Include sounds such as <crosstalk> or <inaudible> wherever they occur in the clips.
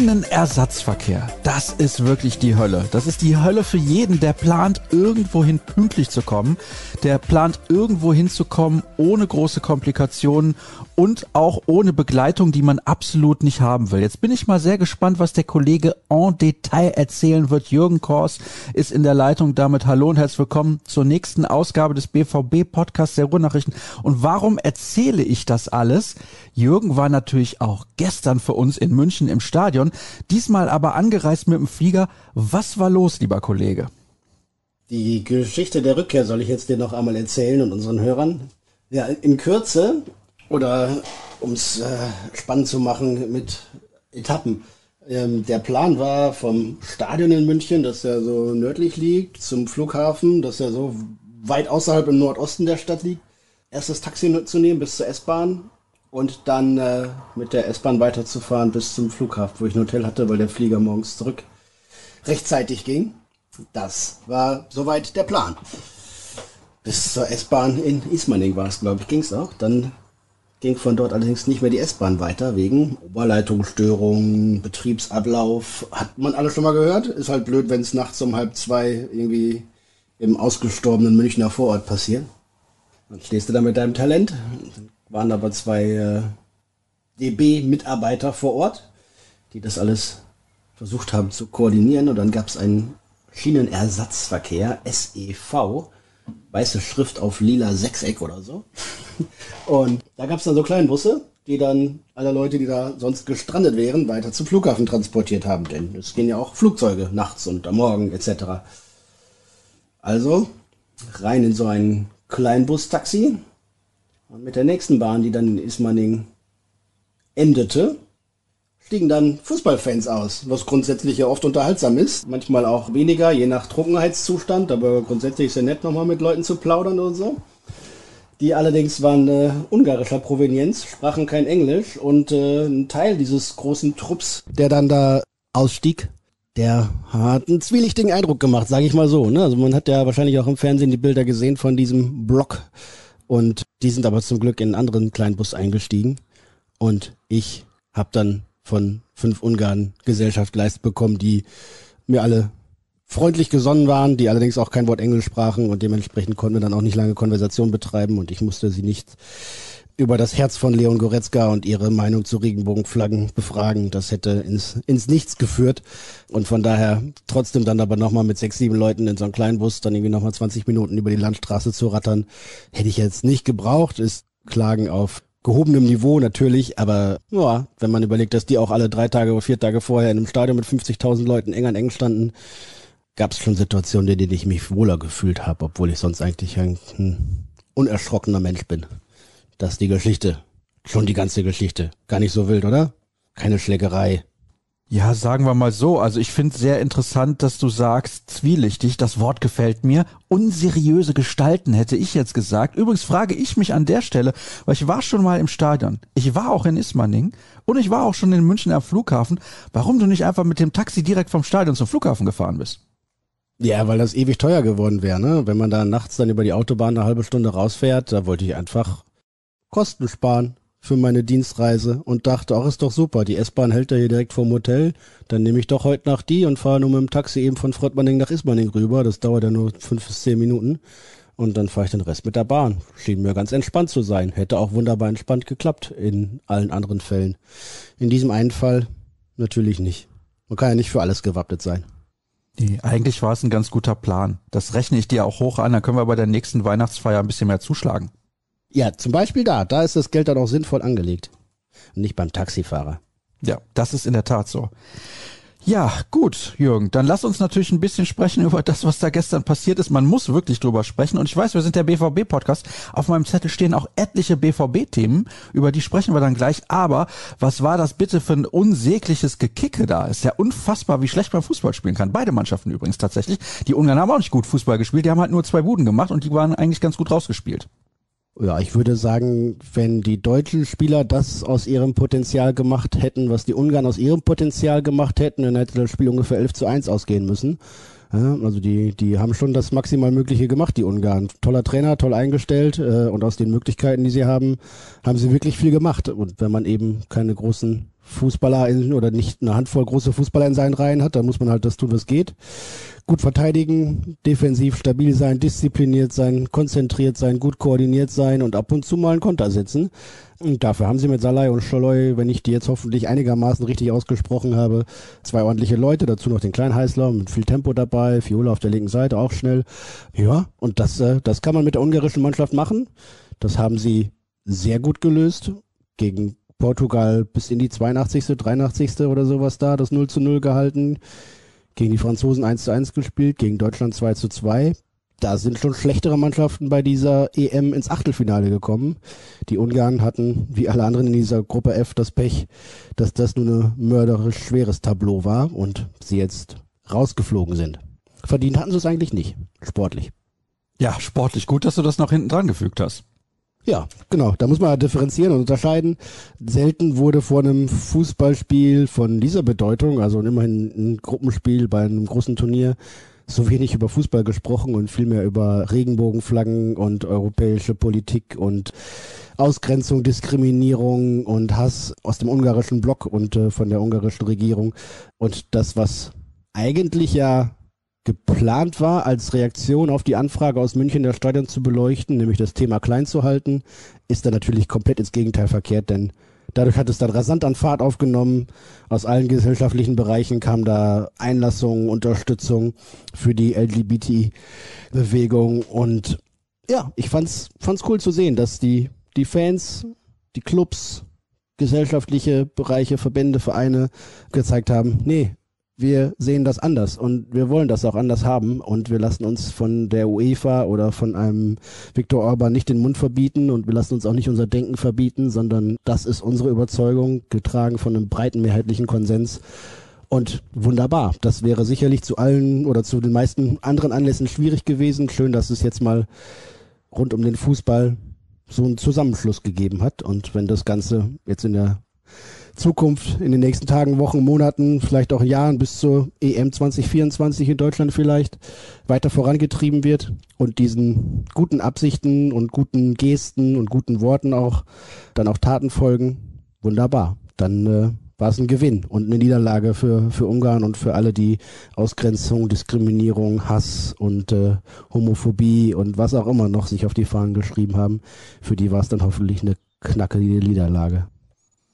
Schienenersatzverkehr, das ist wirklich die Hölle. Das ist die Hölle für jeden, der plant, irgendwohin pünktlich zu kommen, der plant, irgendwo hinzukommen, ohne große Komplikationen und auch ohne Begleitung, die man absolut nicht haben will. Jetzt bin ich mal sehr gespannt, was der Kollege en Detail erzählen wird. Jürgen Kors ist in der Leitung. Damit hallo und herzlich willkommen zur nächsten Ausgabe des BVB Podcasts der Ruhrnachrichten. Und warum erzähle ich das alles? Jürgen war natürlich auch gestern für uns in München im Stadion, diesmal aber angereist mit dem Flieger. Was war los, lieber Kollege? Die Geschichte der Rückkehr soll ich jetzt dir noch einmal erzählen und unseren Hörern. Ja, in Kürze oder um es äh, spannend zu machen mit Etappen. Ähm, der Plan war vom Stadion in München, das ja so nördlich liegt, zum Flughafen, das ja so weit außerhalb im Nordosten der Stadt liegt. Erst das Taxi zu nehmen bis zur S-Bahn und dann äh, mit der S-Bahn weiterzufahren bis zum Flughafen, wo ich ein Hotel hatte, weil der Flieger morgens zurück rechtzeitig ging. Das war soweit der Plan. Bis zur S-Bahn in Ismaning war es, glaube ich, ging es auch. Dann ging von dort allerdings nicht mehr die S-Bahn weiter, wegen Oberleitungsstörungen, Betriebsablauf. Hat man alles schon mal gehört? Ist halt blöd, wenn es nachts um halb zwei irgendwie im ausgestorbenen Münchner Vorort passiert. Dann stehst du da mit deinem Talent. Waren aber zwei äh, DB-Mitarbeiter vor Ort, die das alles versucht haben zu koordinieren. Und dann gab es einen Schienenersatzverkehr, SEV, weiße Schrift auf lila Sechseck oder so. <laughs> Und da gab es dann so kleine Busse, die dann alle Leute, die da sonst gestrandet wären, weiter zum Flughafen transportiert haben. Denn es gehen ja auch Flugzeuge nachts und am Morgen etc. Also rein in so ein Kleinbus-Taxi. Und mit der nächsten Bahn, die dann in Ismaning endete, stiegen dann Fußballfans aus, was grundsätzlich ja oft unterhaltsam ist. Manchmal auch weniger, je nach Trunkenheitszustand, aber grundsätzlich ist ja nett, nochmal mit Leuten zu plaudern und so. Die allerdings waren äh, ungarischer Provenienz, sprachen kein Englisch und äh, ein Teil dieses großen Trupps, der dann da ausstieg, der hat einen zwielichtigen Eindruck gemacht, sage ich mal so. Ne? Also man hat ja wahrscheinlich auch im Fernsehen die Bilder gesehen von diesem Block und die sind aber zum Glück in einen anderen Kleinbus eingestiegen. Und ich habe dann von fünf Ungarn Gesellschaft geleistet bekommen, die mir alle freundlich gesonnen waren, die allerdings auch kein Wort Englisch sprachen. Und dementsprechend konnten wir dann auch nicht lange Konversation betreiben. Und ich musste sie nicht über das Herz von Leon Goretzka und ihre Meinung zu Regenbogenflaggen befragen. Das hätte ins, ins Nichts geführt. Und von daher trotzdem dann aber nochmal mit sechs, sieben Leuten in so einem kleinen Bus dann irgendwie nochmal 20 Minuten über die Landstraße zu rattern, hätte ich jetzt nicht gebraucht. Ist Klagen auf gehobenem Niveau natürlich, aber ja, wenn man überlegt, dass die auch alle drei Tage oder vier Tage vorher in einem Stadion mit 50.000 Leuten eng an eng standen, gab es schon Situationen, in denen ich mich wohler gefühlt habe, obwohl ich sonst eigentlich ein, ein unerschrockener Mensch bin. Das ist die Geschichte. Schon die ganze Geschichte. Gar nicht so wild, oder? Keine Schlägerei, ja, sagen wir mal so. Also ich finde sehr interessant, dass du sagst, zwielichtig, das Wort gefällt mir. Unseriöse Gestalten hätte ich jetzt gesagt. Übrigens frage ich mich an der Stelle, weil ich war schon mal im Stadion. Ich war auch in Ismaning und ich war auch schon in München am Flughafen. Warum du nicht einfach mit dem Taxi direkt vom Stadion zum Flughafen gefahren bist? Ja, weil das ewig teuer geworden wäre, ne? Wenn man da nachts dann über die Autobahn eine halbe Stunde rausfährt, da wollte ich einfach Kosten sparen für meine Dienstreise und dachte, ach, ist doch super, die S-Bahn hält ja hier direkt vorm Hotel, dann nehme ich doch heute Nacht die und fahre nur mit dem Taxi eben von Fröttmanning nach Ismaning rüber, das dauert ja nur fünf bis zehn Minuten und dann fahre ich den Rest mit der Bahn. Schien mir ganz entspannt zu sein, hätte auch wunderbar entspannt geklappt in allen anderen Fällen. In diesem einen Fall natürlich nicht. Man kann ja nicht für alles gewappnet sein. Nee, eigentlich war es ein ganz guter Plan. Das rechne ich dir auch hoch an, dann können wir bei der nächsten Weihnachtsfeier ein bisschen mehr zuschlagen. Ja, zum Beispiel da. Da ist das Geld dann auch sinnvoll angelegt. Nicht beim Taxifahrer. Ja, das ist in der Tat so. Ja, gut, Jürgen, dann lass uns natürlich ein bisschen sprechen über das, was da gestern passiert ist. Man muss wirklich drüber sprechen. Und ich weiß, wir sind der BVB-Podcast. Auf meinem Zettel stehen auch etliche BVB-Themen, über die sprechen wir dann gleich. Aber was war das bitte für ein unsägliches Gekicke da? Ist ja unfassbar, wie schlecht man Fußball spielen kann. Beide Mannschaften übrigens tatsächlich. Die Ungarn haben auch nicht gut Fußball gespielt. Die haben halt nur zwei Buden gemacht und die waren eigentlich ganz gut rausgespielt. Ja, ich würde sagen, wenn die deutschen Spieler das aus ihrem Potenzial gemacht hätten, was die Ungarn aus ihrem Potenzial gemacht hätten, dann hätte das Spiel ungefähr 11 zu 1 ausgehen müssen. Ja, also die, die haben schon das maximal Mögliche gemacht, die Ungarn. Toller Trainer, toll eingestellt äh, und aus den Möglichkeiten, die sie haben, haben sie wirklich viel gemacht. Und wenn man eben keine großen Fußballer in, oder nicht eine Handvoll große Fußballer in seinen Reihen hat, dann muss man halt das tun, was geht. Gut verteidigen, defensiv stabil sein, diszipliniert sein, konzentriert sein, gut koordiniert sein und ab und zu mal einen Konter setzen. Und dafür haben sie mit Salai und Scholoi, wenn ich die jetzt hoffentlich einigermaßen richtig ausgesprochen habe, zwei ordentliche Leute, dazu noch den kleinen Heißler mit viel Tempo dabei, Fiola auf der linken Seite auch schnell. Ja, und das, äh, das kann man mit der ungarischen Mannschaft machen. Das haben sie sehr gut gelöst. Gegen Portugal bis in die 82., 83. oder sowas da, das 0 zu 0 gehalten. Gegen die Franzosen 1 zu 1 gespielt, gegen Deutschland 2 zu 2. Da sind schon schlechtere Mannschaften bei dieser EM ins Achtelfinale gekommen. Die Ungarn hatten, wie alle anderen in dieser Gruppe F, das Pech, dass das nur ein mörderisch schweres Tableau war und sie jetzt rausgeflogen sind. Verdient hatten sie es eigentlich nicht, sportlich. Ja, sportlich. Gut, dass du das noch hinten dran gefügt hast. Ja, genau. Da muss man differenzieren und unterscheiden. Selten wurde vor einem Fußballspiel von dieser Bedeutung, also immerhin ein Gruppenspiel bei einem großen Turnier, so wenig über Fußball gesprochen und vielmehr über Regenbogenflaggen und europäische Politik und Ausgrenzung, Diskriminierung und Hass aus dem ungarischen Block und äh, von der ungarischen Regierung. Und das, was eigentlich ja geplant war, als Reaktion auf die Anfrage aus München das Stadion zu beleuchten, nämlich das Thema klein zu halten, ist dann natürlich komplett ins Gegenteil verkehrt, denn dadurch hat es dann rasant an Fahrt aufgenommen. Aus allen gesellschaftlichen Bereichen kam da Einlassung, Unterstützung für die LGBT-Bewegung und ja, ich fand's, fand's cool zu sehen, dass die, die Fans, die Clubs, gesellschaftliche Bereiche, Verbände, Vereine gezeigt haben, nee, wir sehen das anders und wir wollen das auch anders haben und wir lassen uns von der UEFA oder von einem Viktor Orban nicht den Mund verbieten und wir lassen uns auch nicht unser Denken verbieten, sondern das ist unsere Überzeugung, getragen von einem breiten mehrheitlichen Konsens. Und wunderbar. Das wäre sicherlich zu allen oder zu den meisten anderen Anlässen schwierig gewesen. Schön, dass es jetzt mal rund um den Fußball so einen Zusammenschluss gegeben hat. Und wenn das Ganze jetzt in der Zukunft in den nächsten Tagen, Wochen, Monaten, vielleicht auch Jahren bis zur EM 2024 in Deutschland vielleicht weiter vorangetrieben wird und diesen guten Absichten und guten Gesten und guten Worten auch dann auch Taten folgen. Wunderbar. Dann äh, war es ein Gewinn und eine Niederlage für, für Ungarn und für alle, die Ausgrenzung, Diskriminierung, Hass und äh, Homophobie und was auch immer noch sich auf die Fahnen geschrieben haben. Für die war es dann hoffentlich eine knackige Niederlage.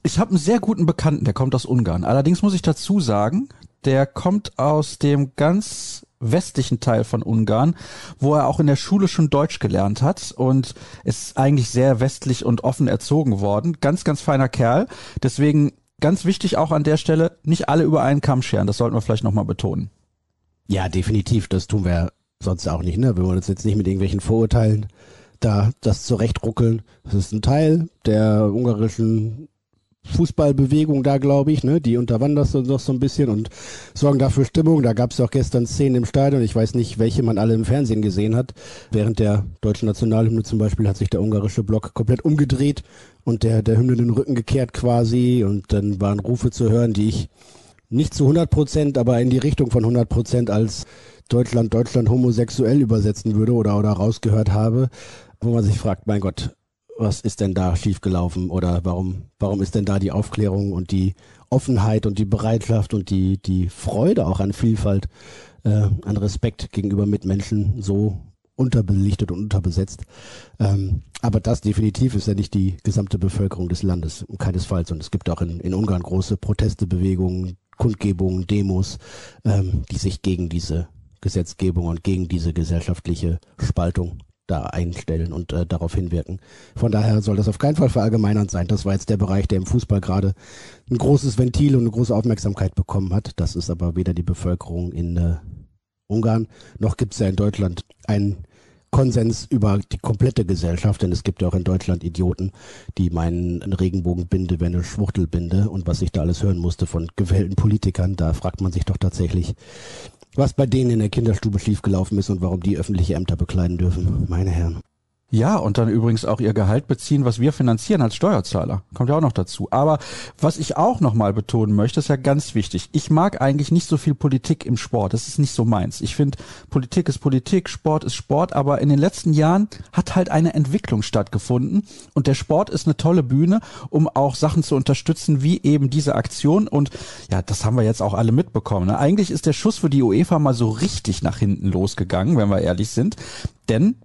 Ich habe einen sehr guten Bekannten, der kommt aus Ungarn. Allerdings muss ich dazu sagen, der kommt aus dem ganz westlichen Teil von Ungarn, wo er auch in der Schule schon Deutsch gelernt hat und ist eigentlich sehr westlich und offen erzogen worden. Ganz, ganz feiner Kerl. Deswegen ganz wichtig auch an der Stelle, nicht alle über einen Kamm scheren. Das sollten wir vielleicht nochmal betonen. Ja, definitiv. Das tun wir sonst auch nicht. Ne? Wir wollen uns jetzt nicht mit irgendwelchen Vorurteilen da das zurechtruckeln. Das ist ein Teil der ungarischen Fußballbewegung da, glaube ich, ne? Die unterwandern das noch so ein bisschen und sorgen dafür Stimmung. Da gab es auch gestern Szenen im Stadion. Ich weiß nicht, welche man alle im Fernsehen gesehen hat. Während der deutschen Nationalhymne zum Beispiel hat sich der ungarische Block komplett umgedreht und der, der Hymne den Rücken gekehrt quasi. Und dann waren Rufe zu hören, die ich nicht zu 100 Prozent, aber in die Richtung von 100 Prozent als Deutschland, Deutschland homosexuell übersetzen würde oder, oder rausgehört habe, wo man sich fragt, mein Gott, was ist denn da schiefgelaufen oder warum, warum ist denn da die Aufklärung und die Offenheit und die Bereitschaft und die, die Freude auch an Vielfalt, äh, an Respekt gegenüber Mitmenschen so unterbelichtet und unterbesetzt. Ähm, aber das definitiv ist ja nicht die gesamte Bevölkerung des Landes, keinesfalls. Und es gibt auch in, in Ungarn große Protestebewegungen, Kundgebungen, Demos, ähm, die sich gegen diese Gesetzgebung und gegen diese gesellschaftliche Spaltung da einstellen und äh, darauf hinwirken. Von daher soll das auf keinen Fall verallgemeinernd sein. Das war jetzt der Bereich, der im Fußball gerade ein großes Ventil und eine große Aufmerksamkeit bekommen hat. Das ist aber weder die Bevölkerung in äh, Ungarn, noch gibt es ja in Deutschland einen Konsens über die komplette Gesellschaft, denn es gibt ja auch in Deutschland Idioten, die meinen, eine Regenbogenbinde wäre eine Schwuchtelbinde und was ich da alles hören musste von gewählten Politikern, da fragt man sich doch tatsächlich, was bei denen in der Kinderstube schiefgelaufen ist und warum die öffentliche Ämter bekleiden dürfen. Meine Herren. Ja, und dann übrigens auch ihr Gehalt beziehen, was wir finanzieren als Steuerzahler. Kommt ja auch noch dazu. Aber was ich auch nochmal betonen möchte, ist ja ganz wichtig. Ich mag eigentlich nicht so viel Politik im Sport. Das ist nicht so meins. Ich finde, Politik ist Politik, Sport ist Sport. Aber in den letzten Jahren hat halt eine Entwicklung stattgefunden. Und der Sport ist eine tolle Bühne, um auch Sachen zu unterstützen, wie eben diese Aktion. Und ja, das haben wir jetzt auch alle mitbekommen. Ne? Eigentlich ist der Schuss für die UEFA mal so richtig nach hinten losgegangen, wenn wir ehrlich sind. Denn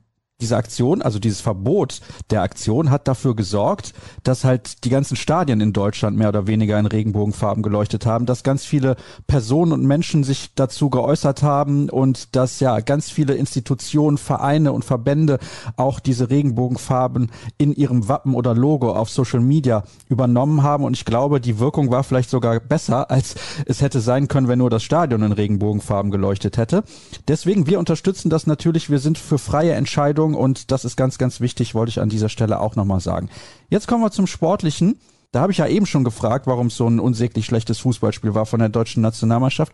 diese Aktion, also dieses Verbot der Aktion hat dafür gesorgt, dass halt die ganzen Stadien in Deutschland mehr oder weniger in Regenbogenfarben geleuchtet haben, dass ganz viele Personen und Menschen sich dazu geäußert haben und dass ja ganz viele Institutionen, Vereine und Verbände auch diese Regenbogenfarben in ihrem Wappen oder Logo auf Social Media übernommen haben. Und ich glaube, die Wirkung war vielleicht sogar besser, als es hätte sein können, wenn nur das Stadion in Regenbogenfarben geleuchtet hätte. Deswegen, wir unterstützen das natürlich, wir sind für freie Entscheidungen Entwicklung und das ist ganz, ganz wichtig, wollte ich an dieser Stelle auch nochmal sagen. Jetzt kommen wir zum Sportlichen. Da habe ich ja eben schon gefragt, warum es so ein unsäglich schlechtes Fußballspiel war von der deutschen Nationalmannschaft.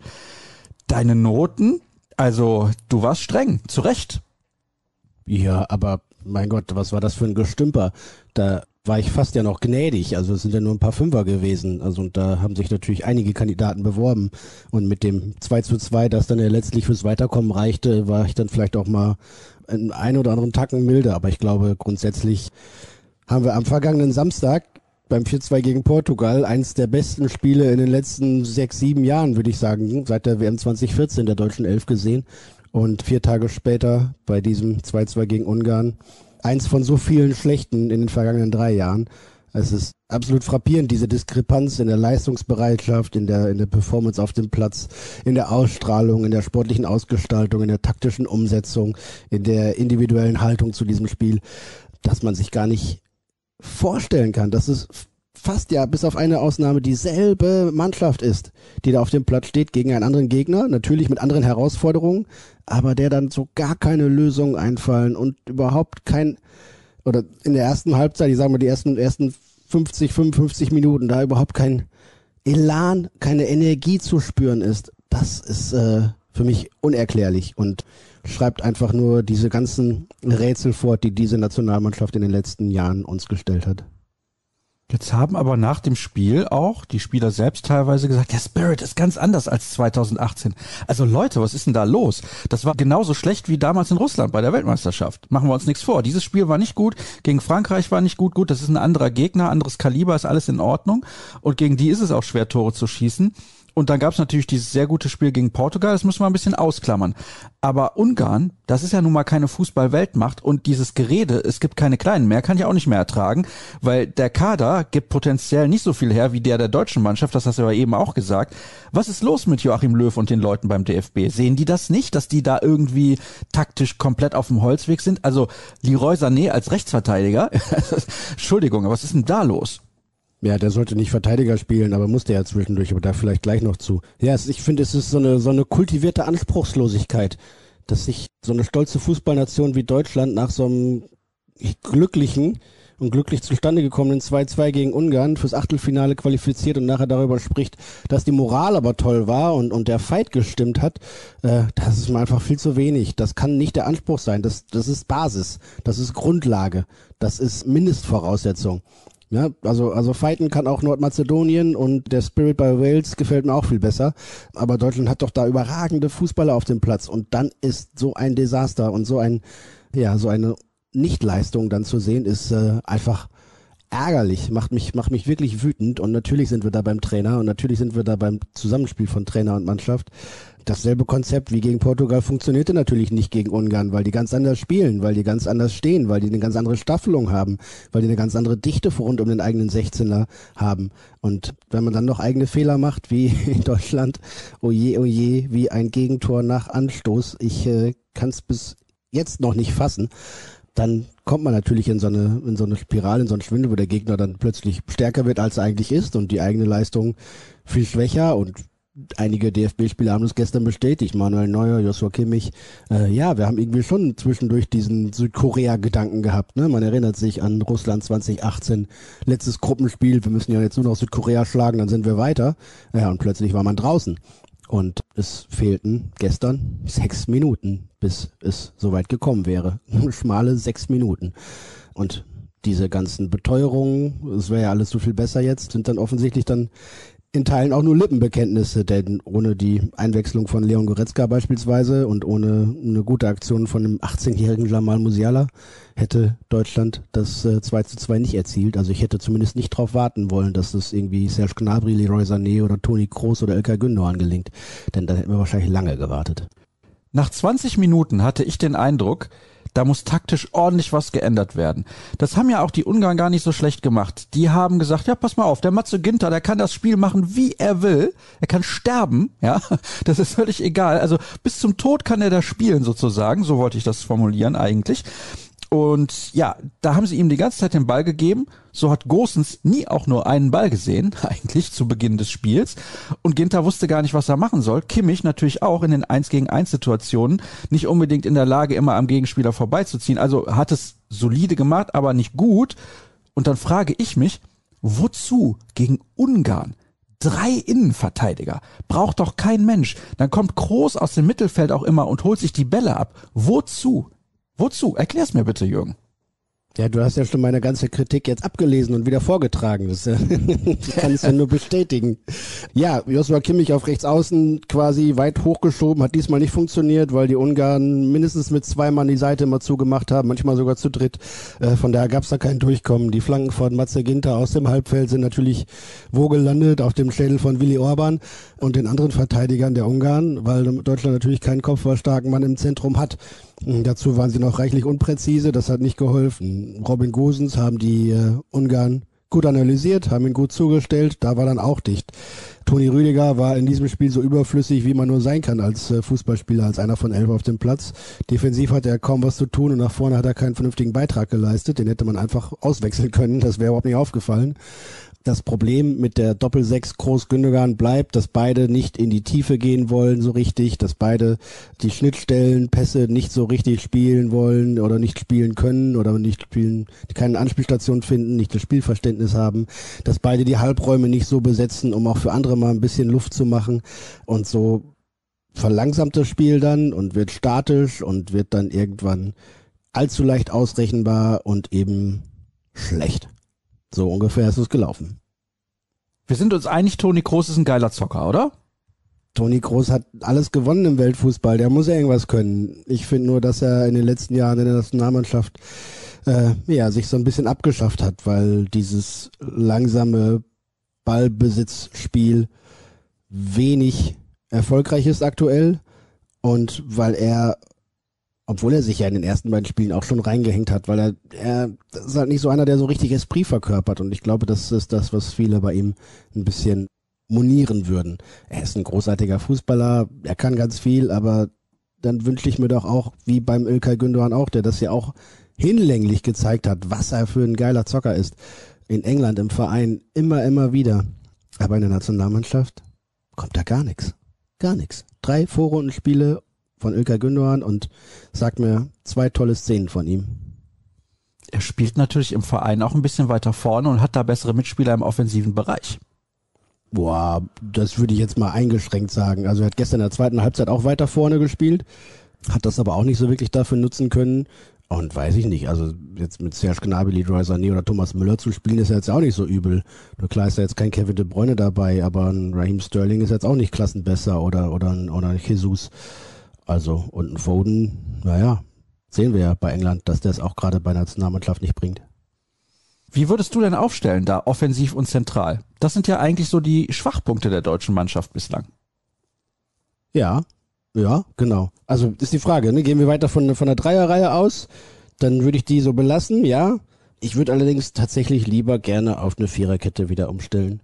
Deine Noten, also du warst streng, zu Recht. Ja, aber mein Gott, was war das für ein Gestümper? Da war ich fast ja noch gnädig. Also es sind ja nur ein paar Fünfer gewesen. Also und da haben sich natürlich einige Kandidaten beworben. Und mit dem 2 zu 2, das dann ja letztlich fürs Weiterkommen reichte, war ich dann vielleicht auch mal einen ein oder anderen Tacken milder. Aber ich glaube, grundsätzlich haben wir am vergangenen Samstag beim 4-2 gegen Portugal eins der besten Spiele in den letzten sechs, sieben Jahren, würde ich sagen, seit der WM 2014 der deutschen Elf gesehen. Und vier Tage später bei diesem 2-2 gegen Ungarn eins von so vielen schlechten in den vergangenen drei Jahren. Es ist absolut frappierend, diese Diskrepanz in der Leistungsbereitschaft, in der, in der Performance auf dem Platz, in der Ausstrahlung, in der sportlichen Ausgestaltung, in der taktischen Umsetzung, in der individuellen Haltung zu diesem Spiel, dass man sich gar nicht vorstellen kann, dass es fast ja bis auf eine Ausnahme dieselbe Mannschaft ist, die da auf dem Platz steht gegen einen anderen Gegner, natürlich mit anderen Herausforderungen, aber der dann so gar keine Lösungen einfallen und überhaupt kein oder in der ersten Halbzeit, ich sage mal die ersten ersten 50, 55 Minuten, da überhaupt kein Elan, keine Energie zu spüren ist. Das ist äh, für mich unerklärlich und schreibt einfach nur diese ganzen Rätsel fort, die diese Nationalmannschaft in den letzten Jahren uns gestellt hat. Jetzt haben aber nach dem Spiel auch die Spieler selbst teilweise gesagt, der Spirit ist ganz anders als 2018. Also Leute, was ist denn da los? Das war genauso schlecht wie damals in Russland bei der Weltmeisterschaft. Machen wir uns nichts vor. Dieses Spiel war nicht gut, gegen Frankreich war nicht gut. Gut, das ist ein anderer Gegner, anderes Kaliber, ist alles in Ordnung. Und gegen die ist es auch schwer, Tore zu schießen. Und dann gab es natürlich dieses sehr gute Spiel gegen Portugal, das müssen wir ein bisschen ausklammern. Aber Ungarn, das ist ja nun mal keine Fußball-Weltmacht und dieses Gerede, es gibt keine Kleinen mehr, kann ich auch nicht mehr ertragen, weil der Kader gibt potenziell nicht so viel her wie der der deutschen Mannschaft, das hast du ja eben auch gesagt. Was ist los mit Joachim Löw und den Leuten beim DFB? Sehen die das nicht, dass die da irgendwie taktisch komplett auf dem Holzweg sind? Also Leroy Sané als Rechtsverteidiger? <laughs> Entschuldigung, was ist denn da los? Ja, der sollte nicht Verteidiger spielen, aber musste ja zwischendurch, aber da vielleicht gleich noch zu. Ja, ich finde, es ist so eine, so eine kultivierte Anspruchslosigkeit, dass sich so eine stolze Fußballnation wie Deutschland nach so einem glücklichen und glücklich zustande gekommenen 2-2 gegen Ungarn fürs Achtelfinale qualifiziert und nachher darüber spricht, dass die Moral aber toll war und, und der Fight gestimmt hat, äh, das ist mir einfach viel zu wenig. Das kann nicht der Anspruch sein. Das, das ist Basis. Das ist Grundlage. Das ist Mindestvoraussetzung. Ja, also, also fighten kann auch Nordmazedonien und der Spirit bei Wales gefällt mir auch viel besser. Aber Deutschland hat doch da überragende Fußballer auf dem Platz und dann ist so ein Desaster und so ein, ja, so eine Nichtleistung dann zu sehen, ist äh, einfach ärgerlich, macht mich, macht mich wirklich wütend und natürlich sind wir da beim Trainer und natürlich sind wir da beim Zusammenspiel von Trainer und Mannschaft. Dasselbe Konzept wie gegen Portugal funktionierte natürlich nicht gegen Ungarn, weil die ganz anders spielen, weil die ganz anders stehen, weil die eine ganz andere Staffelung haben, weil die eine ganz andere Dichte rund um den eigenen 16er haben. Und wenn man dann noch eigene Fehler macht, wie <laughs> in Deutschland, oje, oje, wie ein Gegentor nach Anstoß, ich äh, kann es bis jetzt noch nicht fassen dann kommt man natürlich in so eine, in so eine Spirale, in so einen Schwindel, wo der Gegner dann plötzlich stärker wird, als er eigentlich ist und die eigene Leistung viel schwächer und einige DFB-Spieler haben das gestern bestätigt, Manuel Neuer, Joshua Kimmich. Äh, ja, wir haben irgendwie schon zwischendurch diesen Südkorea-Gedanken gehabt. Ne? Man erinnert sich an Russland 2018, letztes Gruppenspiel, wir müssen ja jetzt nur noch Südkorea schlagen, dann sind wir weiter. Ja, und plötzlich war man draußen. Und es fehlten gestern sechs Minuten, bis es soweit gekommen wäre. <laughs> Schmale sechs Minuten. Und diese ganzen Beteuerungen, es wäre ja alles so viel besser jetzt, sind dann offensichtlich dann in Teilen auch nur Lippenbekenntnisse, denn ohne die Einwechslung von Leon Goretzka beispielsweise und ohne eine gute Aktion von dem 18-jährigen Jamal Musiala hätte Deutschland das äh, 2 zu 2 nicht erzielt. Also ich hätte zumindest nicht darauf warten wollen, dass es irgendwie Serge Gnabry, Leroy Sané oder Toni Kroos oder Ilkay Gündogan gelingt, denn dann hätten wir wahrscheinlich lange gewartet. Nach 20 Minuten hatte ich den Eindruck, da muss taktisch ordentlich was geändert werden. Das haben ja auch die Ungarn gar nicht so schlecht gemacht. Die haben gesagt, ja, pass mal auf, der Matze Ginter, der kann das Spiel machen, wie er will. Er kann sterben, <laughs> ja. Das ist völlig egal. Also bis zum Tod kann er da spielen sozusagen. So wollte ich das formulieren eigentlich. Und ja, da haben sie ihm die ganze Zeit den Ball gegeben. So hat Gosens nie auch nur einen Ball gesehen, <laughs> eigentlich zu Beginn des Spiels. Und Ginter wusste gar nicht, was er machen soll. Kimmich natürlich auch in den 1 gegen 1 Situationen nicht unbedingt in der Lage, immer am Gegenspieler vorbeizuziehen. Also hat es solide gemacht, aber nicht gut. Und dann frage ich mich, wozu gegen Ungarn? Drei Innenverteidiger. Braucht doch kein Mensch. Dann kommt Groß aus dem Mittelfeld auch immer und holt sich die Bälle ab. Wozu? Wozu? Erklär's mir bitte, Jürgen. Ja, du hast ja schon meine ganze Kritik jetzt abgelesen und wieder vorgetragen. Das äh, kann es ja nur bestätigen. Ja, Joshua Kimmich auf rechts außen quasi weit hochgeschoben, hat diesmal nicht funktioniert, weil die Ungarn mindestens mit zwei Mann die Seite immer zugemacht haben, manchmal sogar zu dritt. Äh, von daher gab es da kein Durchkommen. Die Flanken von Matze Ginter aus dem Halbfeld sind natürlich wo gelandet? Auf dem Schädel von Willi Orban und den anderen Verteidigern der Ungarn, weil Deutschland natürlich keinen kopfballstarken Mann im Zentrum hat. Dazu waren sie noch reichlich unpräzise, das hat nicht geholfen. Robin Gosens haben die äh, Ungarn gut analysiert, haben ihn gut zugestellt, da war dann auch dicht. Toni Rüdiger war in diesem Spiel so überflüssig, wie man nur sein kann als äh, Fußballspieler, als einer von elf auf dem Platz. Defensiv hat er kaum was zu tun und nach vorne hat er keinen vernünftigen Beitrag geleistet. Den hätte man einfach auswechseln können, das wäre überhaupt nicht aufgefallen das Problem mit der Doppelsechs Groß Gündogan bleibt, dass beide nicht in die Tiefe gehen wollen so richtig, dass beide die Schnittstellen, Pässe nicht so richtig spielen wollen oder nicht spielen können oder nicht spielen, keine Anspielstation finden, nicht das Spielverständnis haben, dass beide die Halbräume nicht so besetzen, um auch für andere mal ein bisschen Luft zu machen und so verlangsamt das Spiel dann und wird statisch und wird dann irgendwann allzu leicht ausrechenbar und eben schlecht. So ungefähr ist es gelaufen. Wir sind uns einig, Toni Kroos ist ein geiler Zocker, oder? Toni Kroos hat alles gewonnen im Weltfußball. Der muss ja irgendwas können. Ich finde nur, dass er in den letzten Jahren in der Nationalmannschaft äh, ja, sich so ein bisschen abgeschafft hat, weil dieses langsame Ballbesitzspiel wenig erfolgreich ist aktuell und weil er obwohl er sich ja in den ersten beiden Spielen auch schon reingehängt hat, weil er, er ist halt nicht so einer, der so richtig Esprit verkörpert. Und ich glaube, das ist das, was viele bei ihm ein bisschen monieren würden. Er ist ein großartiger Fußballer, er kann ganz viel, aber dann wünsche ich mir doch auch, wie beim Ilkay Gündogan auch, der das ja auch hinlänglich gezeigt hat, was er für ein geiler Zocker ist. In England im Verein immer, immer wieder. Aber in der Nationalmannschaft kommt da gar nichts. Gar nichts. Drei Vorrundenspiele von Ilkay Gündogan und sagt mir zwei tolle Szenen von ihm. Er spielt natürlich im Verein auch ein bisschen weiter vorne und hat da bessere Mitspieler im offensiven Bereich. Boah, das würde ich jetzt mal eingeschränkt sagen. Also er hat gestern in der zweiten Halbzeit auch weiter vorne gespielt, hat das aber auch nicht so wirklich dafür nutzen können. Und weiß ich nicht, also jetzt mit Serge Gnabry, Leroy Sané oder Thomas Müller zu spielen, ist ja jetzt auch nicht so übel. Nur klar ist ja jetzt kein Kevin De Bruyne dabei, aber ein Raheem Sterling ist jetzt auch nicht klassenbesser oder, oder, oder Jesus. Also, und ein Foden, naja, sehen wir ja bei England, dass der es auch gerade bei der Nationalmannschaft nicht bringt. Wie würdest du denn aufstellen, da offensiv und zentral? Das sind ja eigentlich so die Schwachpunkte der deutschen Mannschaft bislang. Ja, ja, genau. Also ist die Frage, ne? gehen wir weiter von, von der Dreierreihe aus, dann würde ich die so belassen, ja. Ich würde allerdings tatsächlich lieber gerne auf eine Viererkette wieder umstellen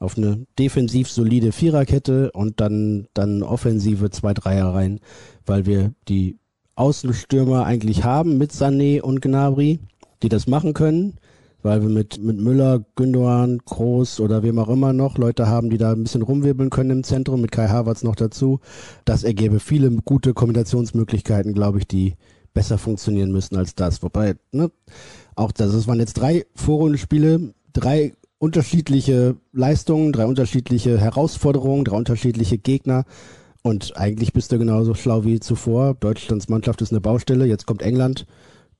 auf eine defensiv solide Viererkette und dann, dann offensive zwei Dreier rein, weil wir die Außenstürmer eigentlich haben mit Sané und Gnabry, die das machen können, weil wir mit, mit Müller, Gündogan, Groß oder wem auch immer noch Leute haben, die da ein bisschen rumwirbeln können im Zentrum, mit Kai Havertz noch dazu. Das ergäbe viele gute Kombinationsmöglichkeiten, glaube ich, die besser funktionieren müssen als das. Wobei, ne, auch das, es waren jetzt drei Vorrundenspiele, drei unterschiedliche Leistungen, drei unterschiedliche Herausforderungen, drei unterschiedliche Gegner. Und eigentlich bist du genauso schlau wie zuvor. Deutschlands Mannschaft ist eine Baustelle, jetzt kommt England.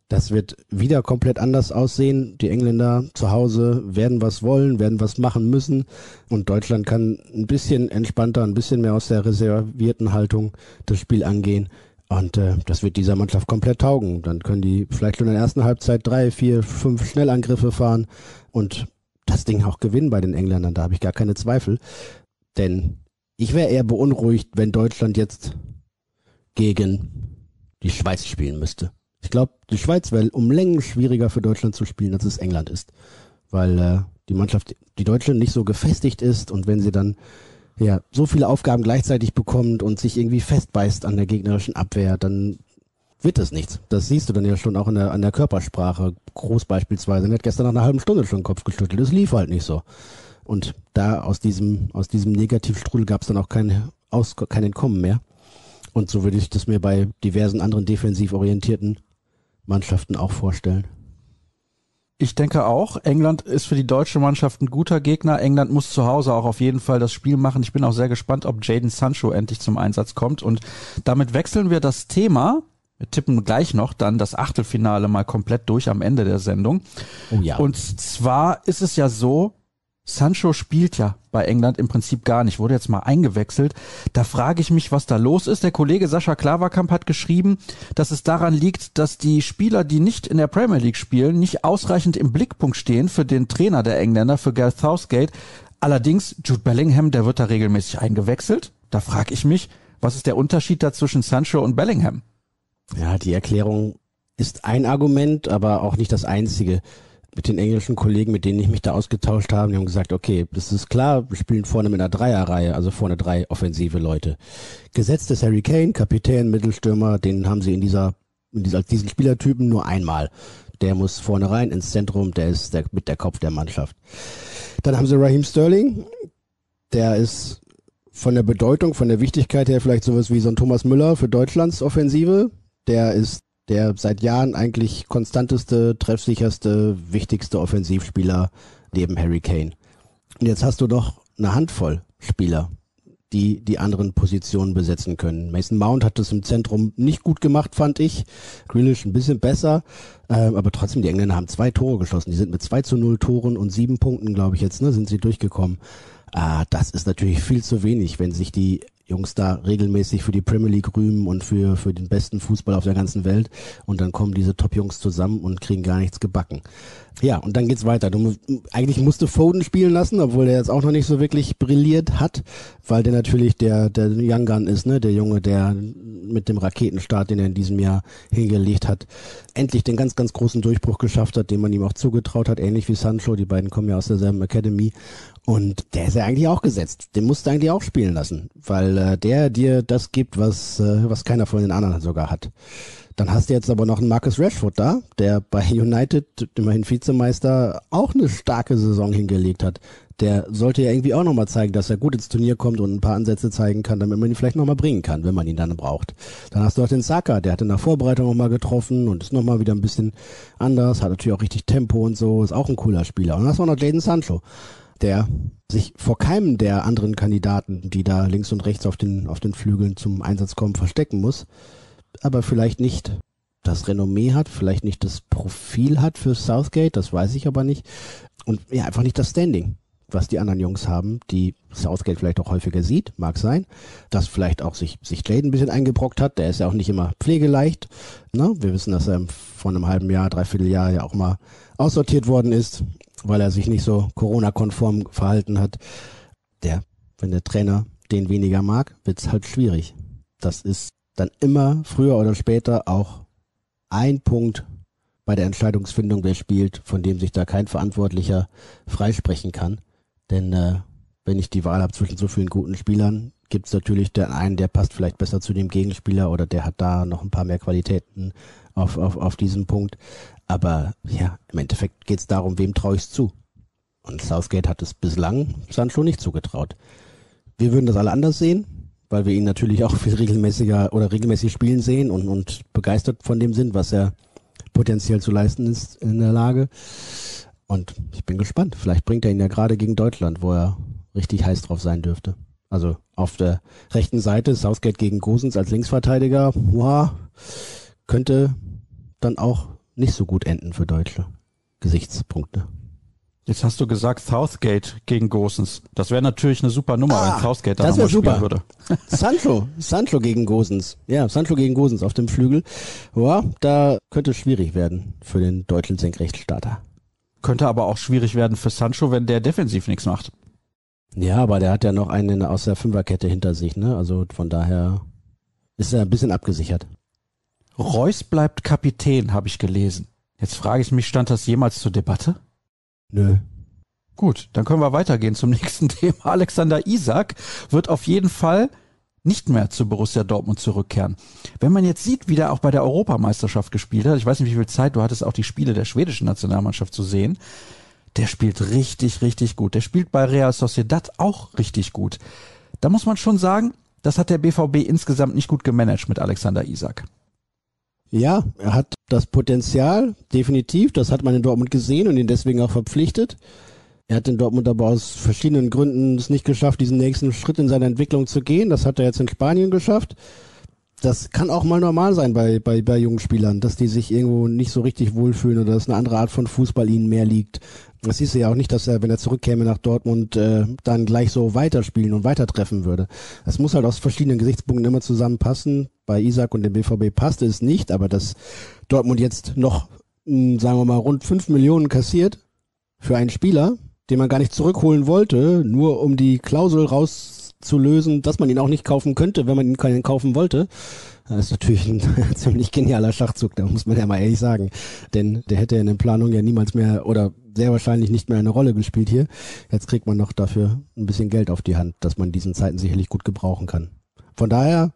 Das wird wieder komplett anders aussehen. Die Engländer zu Hause werden was wollen, werden was machen müssen. Und Deutschland kann ein bisschen entspannter, ein bisschen mehr aus der reservierten Haltung das Spiel angehen. Und äh, das wird dieser Mannschaft komplett taugen. Dann können die vielleicht schon in der ersten Halbzeit drei, vier, fünf Schnellangriffe fahren und das Ding auch gewinnen bei den Engländern. Da habe ich gar keine Zweifel. Denn ich wäre eher beunruhigt, wenn Deutschland jetzt gegen die Schweiz spielen müsste. Ich glaube, die Schweiz wäre um Längen schwieriger für Deutschland zu spielen, als es England ist. Weil äh, die Mannschaft, die Deutsche, nicht so gefestigt ist und wenn sie dann ja so viele Aufgaben gleichzeitig bekommt und sich irgendwie festbeißt an der gegnerischen Abwehr, dann wird es nichts. Das siehst du dann ja schon auch in der, an der Körpersprache. Groß beispielsweise. Er hat gestern nach einer halben Stunde schon den Kopf geschüttelt. Es lief halt nicht so. Und da aus diesem, aus diesem Negativstrudel gab es dann auch kein, aus, kein Entkommen mehr. Und so würde ich das mir bei diversen anderen defensiv orientierten Mannschaften auch vorstellen. Ich denke auch, England ist für die deutsche Mannschaft ein guter Gegner. England muss zu Hause auch auf jeden Fall das Spiel machen. Ich bin auch sehr gespannt, ob Jaden Sancho endlich zum Einsatz kommt. Und damit wechseln wir das Thema. Wir tippen gleich noch dann das Achtelfinale mal komplett durch am Ende der Sendung. Oh ja. Und zwar ist es ja so, Sancho spielt ja bei England im Prinzip gar nicht, wurde jetzt mal eingewechselt. Da frage ich mich, was da los ist. Der Kollege Sascha Klaverkamp hat geschrieben, dass es daran liegt, dass die Spieler, die nicht in der Premier League spielen, nicht ausreichend im Blickpunkt stehen für den Trainer der Engländer, für Gareth Southgate. Allerdings, Jude Bellingham, der wird da regelmäßig eingewechselt. Da frage ich mich, was ist der Unterschied da zwischen Sancho und Bellingham? Ja, die Erklärung ist ein Argument, aber auch nicht das einzige mit den englischen Kollegen, mit denen ich mich da ausgetauscht habe, die haben gesagt, okay, das ist klar, wir spielen vorne mit einer Dreierreihe, also vorne drei offensive Leute. Gesetzt ist Harry Kane, Kapitän, Mittelstürmer, den haben sie in dieser, in dieser, diesen Spielertypen nur einmal. Der muss vorne rein ins Zentrum, der ist der, mit der Kopf der Mannschaft. Dann haben sie Raheem Sterling, der ist von der Bedeutung, von der Wichtigkeit her vielleicht sowas wie so ein Thomas Müller für Deutschlands Offensive. Der ist der seit Jahren eigentlich konstanteste, treffsicherste, wichtigste Offensivspieler neben Harry Kane. Und jetzt hast du doch eine Handvoll Spieler, die die anderen Positionen besetzen können. Mason Mount hat das im Zentrum nicht gut gemacht, fand ich. Grealish ein bisschen besser, äh, aber trotzdem, die Engländer haben zwei Tore geschossen. Die sind mit zwei zu null Toren und sieben Punkten, glaube ich jetzt, ne, sind sie durchgekommen. Ah, das ist natürlich viel zu wenig, wenn sich die Jungs da regelmäßig für die Premier League rühmen und für, für den besten Fußball auf der ganzen Welt. Und dann kommen diese Top-Jungs zusammen und kriegen gar nichts gebacken. Ja, und dann geht's weiter. Du, eigentlich musste Foden spielen lassen, obwohl der jetzt auch noch nicht so wirklich brilliert hat, weil der natürlich der, der Young Gun ist, ne, der Junge, der mit dem Raketenstart, den er in diesem Jahr hingelegt hat, endlich den ganz, ganz großen Durchbruch geschafft hat, den man ihm auch zugetraut hat, ähnlich wie Sancho. Die beiden kommen ja aus derselben Academy. Und der ist ja eigentlich auch gesetzt. Den musst du eigentlich auch spielen lassen, weil äh, der dir das gibt, was, äh, was keiner von den anderen sogar hat. Dann hast du jetzt aber noch einen Marcus Rashford da, der bei <laughs> United, immerhin Vizemeister, auch eine starke Saison hingelegt hat. Der sollte ja irgendwie auch nochmal zeigen, dass er gut ins Turnier kommt und ein paar Ansätze zeigen kann, damit man ihn vielleicht nochmal bringen kann, wenn man ihn dann braucht. Dann hast du auch den Saka, der hat in der Vorbereitung nochmal getroffen und ist nochmal wieder ein bisschen anders, hat natürlich auch richtig Tempo und so, ist auch ein cooler Spieler. Und dann hast du auch noch Jaden Sancho der sich vor keinem der anderen Kandidaten, die da links und rechts auf den, auf den Flügeln zum Einsatz kommen, verstecken muss, aber vielleicht nicht das Renommee hat, vielleicht nicht das Profil hat für Southgate, das weiß ich aber nicht. Und ja, einfach nicht das Standing, was die anderen Jungs haben, die Southgate vielleicht auch häufiger sieht, mag sein, dass vielleicht auch sich, sich Jaden ein bisschen eingebrockt hat, der ist ja auch nicht immer pflegeleicht. Ne? Wir wissen, dass er vor einem halben Jahr, dreiviertel Jahr ja auch mal aussortiert worden ist weil er sich nicht so Corona-konform verhalten hat. Der, wenn der Trainer den weniger mag, wird's halt schwierig. Das ist dann immer früher oder später auch ein Punkt bei der Entscheidungsfindung, wer spielt, von dem sich da kein Verantwortlicher freisprechen kann. Denn äh, wenn ich die Wahl habe zwischen so vielen guten Spielern, gibt's natürlich den einen, der passt vielleicht besser zu dem Gegenspieler oder der hat da noch ein paar mehr Qualitäten auf, auf, auf diesem Punkt. Aber ja, im Endeffekt geht es darum, wem traue ich es zu. Und Southgate hat es bislang Sancho nicht zugetraut. Wir würden das alle anders sehen, weil wir ihn natürlich auch viel regelmäßiger oder regelmäßig spielen sehen und, und begeistert von dem sind, was er potenziell zu leisten ist in der Lage. Und ich bin gespannt. Vielleicht bringt er ihn ja gerade gegen Deutschland, wo er richtig heiß drauf sein dürfte. Also auf der rechten Seite Southgate gegen Gosens als Linksverteidiger, wow, könnte dann auch nicht so gut enden für deutsche Gesichtspunkte. Jetzt hast du gesagt Southgate gegen Gosens. Das wäre natürlich eine super Nummer, Ah, wenn Southgate da das nochmal spielen super. würde. <laughs> <laughs> Sancho, Sancho gegen Gosens. Ja, Sancho gegen Gosens auf dem Flügel. Ja, da könnte es schwierig werden für den deutschen Senkrechtstarter. Könnte aber auch schwierig werden für Sancho, wenn der defensiv nichts macht. Ja, aber der hat ja noch einen aus der Fünferkette hinter sich, ne? Also von daher ist er ein bisschen abgesichert. Reus bleibt Kapitän, habe ich gelesen. Jetzt frage ich mich, stand das jemals zur Debatte? Nö. Gut, dann können wir weitergehen zum <laughs> nächsten Thema. Alexander Isak wird auf jeden Fall nicht mehr zu Borussia Dortmund zurückkehren. Wenn man jetzt sieht, wie der auch bei der Europameisterschaft gespielt hat, ich weiß nicht, wie viel Zeit du hattest, auch die Spiele der schwedischen Nationalmannschaft zu sehen, der spielt richtig, richtig gut. Der spielt bei Real Sociedad auch richtig gut. Da muss man schon sagen, das hat der BVB insgesamt nicht gut gemanagt mit Alexander Isak. Ja, er hat das Potenzial, definitiv. Das hat man in Dortmund gesehen und ihn deswegen auch verpflichtet. Er hat in Dortmund aber aus verschiedenen Gründen es nicht geschafft, diesen nächsten Schritt in seiner Entwicklung zu gehen. Das hat er jetzt in Spanien geschafft. Das kann auch mal normal sein bei, bei, bei jungen Spielern, dass die sich irgendwo nicht so richtig wohlfühlen oder dass eine andere Art von Fußball ihnen mehr liegt. Das siehst ja auch nicht, dass er, wenn er zurückkäme nach Dortmund, äh, dann gleich so weiterspielen und weitertreffen würde. Das muss halt aus verschiedenen Gesichtspunkten immer zusammenpassen. Bei Isaac und dem BVB passte es nicht, aber dass Dortmund jetzt noch, mh, sagen wir mal, rund fünf Millionen kassiert für einen Spieler, den man gar nicht zurückholen wollte, nur um die Klausel rauszulösen, dass man ihn auch nicht kaufen könnte, wenn man ihn keinen kaufen wollte. Das ist natürlich ein <laughs> ziemlich genialer Schachzug, da muss man ja mal ehrlich sagen. Denn der hätte in den Planungen ja niemals mehr oder sehr wahrscheinlich nicht mehr eine Rolle gespielt hier. Jetzt kriegt man noch dafür ein bisschen Geld auf die Hand, dass man diesen Zeiten sicherlich gut gebrauchen kann. Von daher,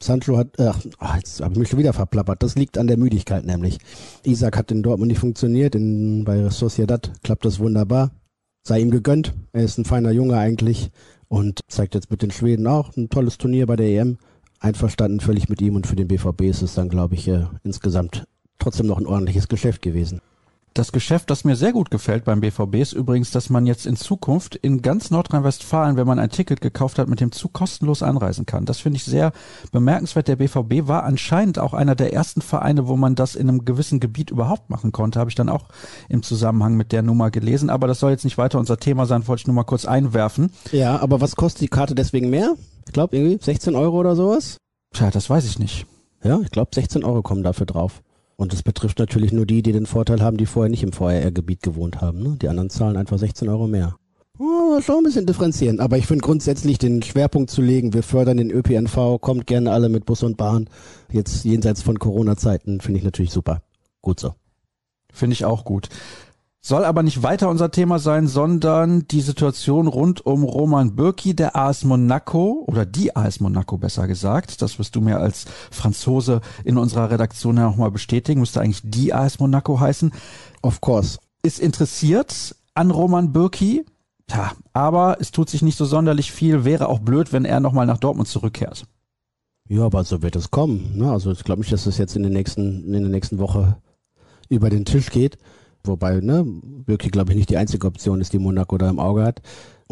Sancho hat, ach, ah, jetzt habe ich mich schon wieder verplappert. Das liegt an der Müdigkeit nämlich. Isaac hat in Dortmund nicht funktioniert, in, bei Sociedad klappt das wunderbar. Sei ihm gegönnt. Er ist ein feiner Junge eigentlich und zeigt jetzt mit den Schweden auch ein tolles Turnier bei der EM. Einverstanden völlig mit ihm und für den BVB ist es dann, glaube ich, äh, insgesamt trotzdem noch ein ordentliches Geschäft gewesen. Das Geschäft, das mir sehr gut gefällt beim BVB, ist übrigens, dass man jetzt in Zukunft in ganz Nordrhein-Westfalen, wenn man ein Ticket gekauft hat, mit dem Zug kostenlos anreisen kann. Das finde ich sehr bemerkenswert. Der BVB war anscheinend auch einer der ersten Vereine, wo man das in einem gewissen Gebiet überhaupt machen konnte. Habe ich dann auch im Zusammenhang mit der Nummer gelesen. Aber das soll jetzt nicht weiter unser Thema sein, wollte ich nur mal kurz einwerfen. Ja, aber was kostet die Karte deswegen mehr? Ich glaube irgendwie 16 Euro oder sowas. Tja, das weiß ich nicht. Ja, ich glaube 16 Euro kommen dafür drauf. Und das betrifft natürlich nur die, die den Vorteil haben, die vorher nicht im VR-Gebiet gewohnt haben. Ne? Die anderen zahlen einfach 16 Euro mehr. Oh, schon ein bisschen differenzieren. Aber ich finde grundsätzlich den Schwerpunkt zu legen, wir fördern den ÖPNV, kommt gerne alle mit Bus und Bahn. Jetzt jenseits von Corona-Zeiten finde ich natürlich super. Gut so. Finde ich auch gut. Soll aber nicht weiter unser Thema sein, sondern die Situation rund um Roman Bürki, der AS Monaco oder die AS Monaco besser gesagt. Das wirst du mir als Franzose in unserer Redaktion ja nochmal bestätigen. Müsste eigentlich die AS Monaco heißen. Of course. Ist interessiert an Roman Bürki. Tja, aber es tut sich nicht so sonderlich viel. Wäre auch blöd, wenn er nochmal nach Dortmund zurückkehrt. Ja, aber so wird es kommen. Ne? Also ich glaube nicht, dass es jetzt in, den nächsten, in der nächsten Woche über den Tisch geht. Wobei, ne, wirklich, glaube ich, nicht die einzige Option ist, die Monaco da im Auge hat.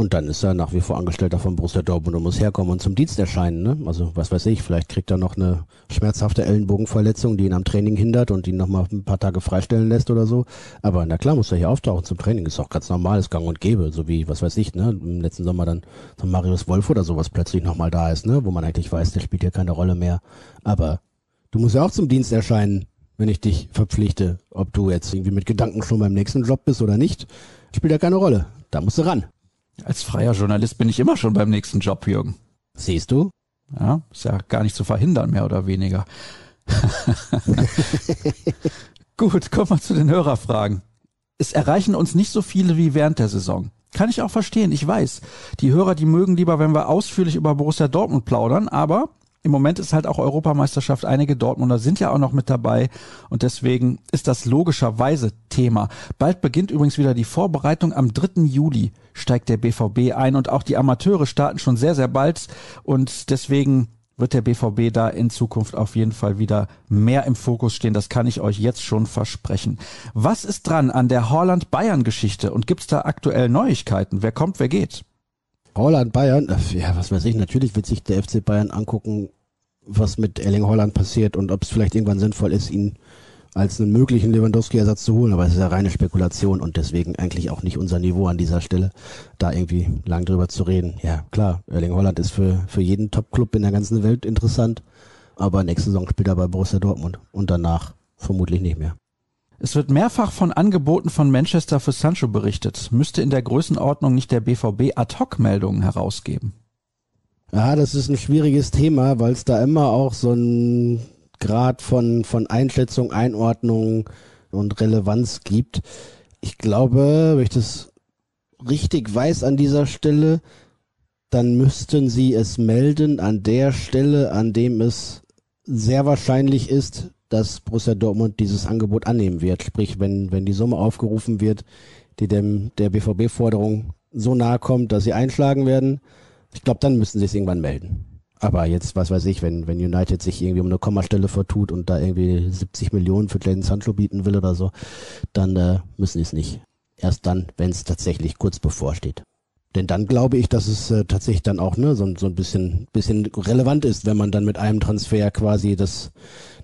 Und dann ist er nach wie vor Angestellter von Borussia Dortmund und muss herkommen und zum Dienst erscheinen. Ne? Also was weiß ich, vielleicht kriegt er noch eine schmerzhafte Ellenbogenverletzung, die ihn am Training hindert und ihn noch mal ein paar Tage freistellen lässt oder so. Aber na klar muss er hier auftauchen zum Training. Ist auch ganz normal, ist gang und gäbe. So wie, was weiß ich, ne, im letzten Sommer dann so Marius Wolf oder sowas plötzlich noch mal da ist, ne, wo man eigentlich weiß, der spielt hier keine Rolle mehr. Aber du musst ja auch zum Dienst erscheinen wenn ich dich verpflichte, ob du jetzt irgendwie mit Gedanken schon beim nächsten Job bist oder nicht, spielt ja keine Rolle. Da musst du ran. Als freier Journalist bin ich immer schon beim nächsten Job, Jürgen. Siehst du? Ja, ist ja gar nicht zu verhindern, mehr oder weniger. <laughs> Gut, kommen wir zu den Hörerfragen. Es erreichen uns nicht so viele wie während der Saison. Kann ich auch verstehen, ich weiß. Die Hörer, die mögen lieber, wenn wir ausführlich über Borussia Dortmund plaudern, aber im Moment ist halt auch Europameisterschaft. Einige Dortmunder sind ja auch noch mit dabei und deswegen ist das logischerweise Thema. Bald beginnt übrigens wieder die Vorbereitung. Am 3. Juli steigt der BVB ein und auch die Amateure starten schon sehr, sehr bald und deswegen wird der BVB da in Zukunft auf jeden Fall wieder mehr im Fokus stehen. Das kann ich euch jetzt schon versprechen. Was ist dran an der Holland-Bayern-Geschichte und gibt es da aktuell Neuigkeiten? Wer kommt, wer geht? Holland, Bayern, ja, was weiß ich, natürlich wird sich der FC Bayern angucken, was mit Erling Holland passiert und ob es vielleicht irgendwann sinnvoll ist, ihn als einen möglichen Lewandowski-Ersatz zu holen, aber es ist ja reine Spekulation und deswegen eigentlich auch nicht unser Niveau an dieser Stelle, da irgendwie lang drüber zu reden. Ja, klar, Erling Holland ist für, für jeden Top-Club in der ganzen Welt interessant, aber nächste Saison spielt er bei Borussia Dortmund und danach vermutlich nicht mehr. Es wird mehrfach von Angeboten von Manchester für Sancho berichtet. Müsste in der Größenordnung nicht der BVB Ad-Hoc-Meldungen herausgeben? Ja, das ist ein schwieriges Thema, weil es da immer auch so ein Grad von, von Einschätzung, Einordnung und Relevanz gibt. Ich glaube, wenn ich das richtig weiß an dieser Stelle, dann müssten sie es melden an der Stelle, an dem es sehr wahrscheinlich ist, dass Borussia Dortmund dieses Angebot annehmen wird. Sprich, wenn, wenn die Summe aufgerufen wird, die dem der BVB-Forderung so nahe kommt, dass sie einschlagen werden, ich glaube, dann müssen sie es irgendwann melden. Aber jetzt, was weiß ich, wenn, wenn United sich irgendwie um eine Kommastelle vertut und da irgendwie 70 Millionen für Jadon Sancho bieten will oder so, dann äh, müssen sie es nicht. Erst dann, wenn es tatsächlich kurz bevorsteht. Denn dann glaube ich, dass es äh, tatsächlich dann auch ne, so, so ein bisschen, bisschen relevant ist, wenn man dann mit einem Transfer quasi das,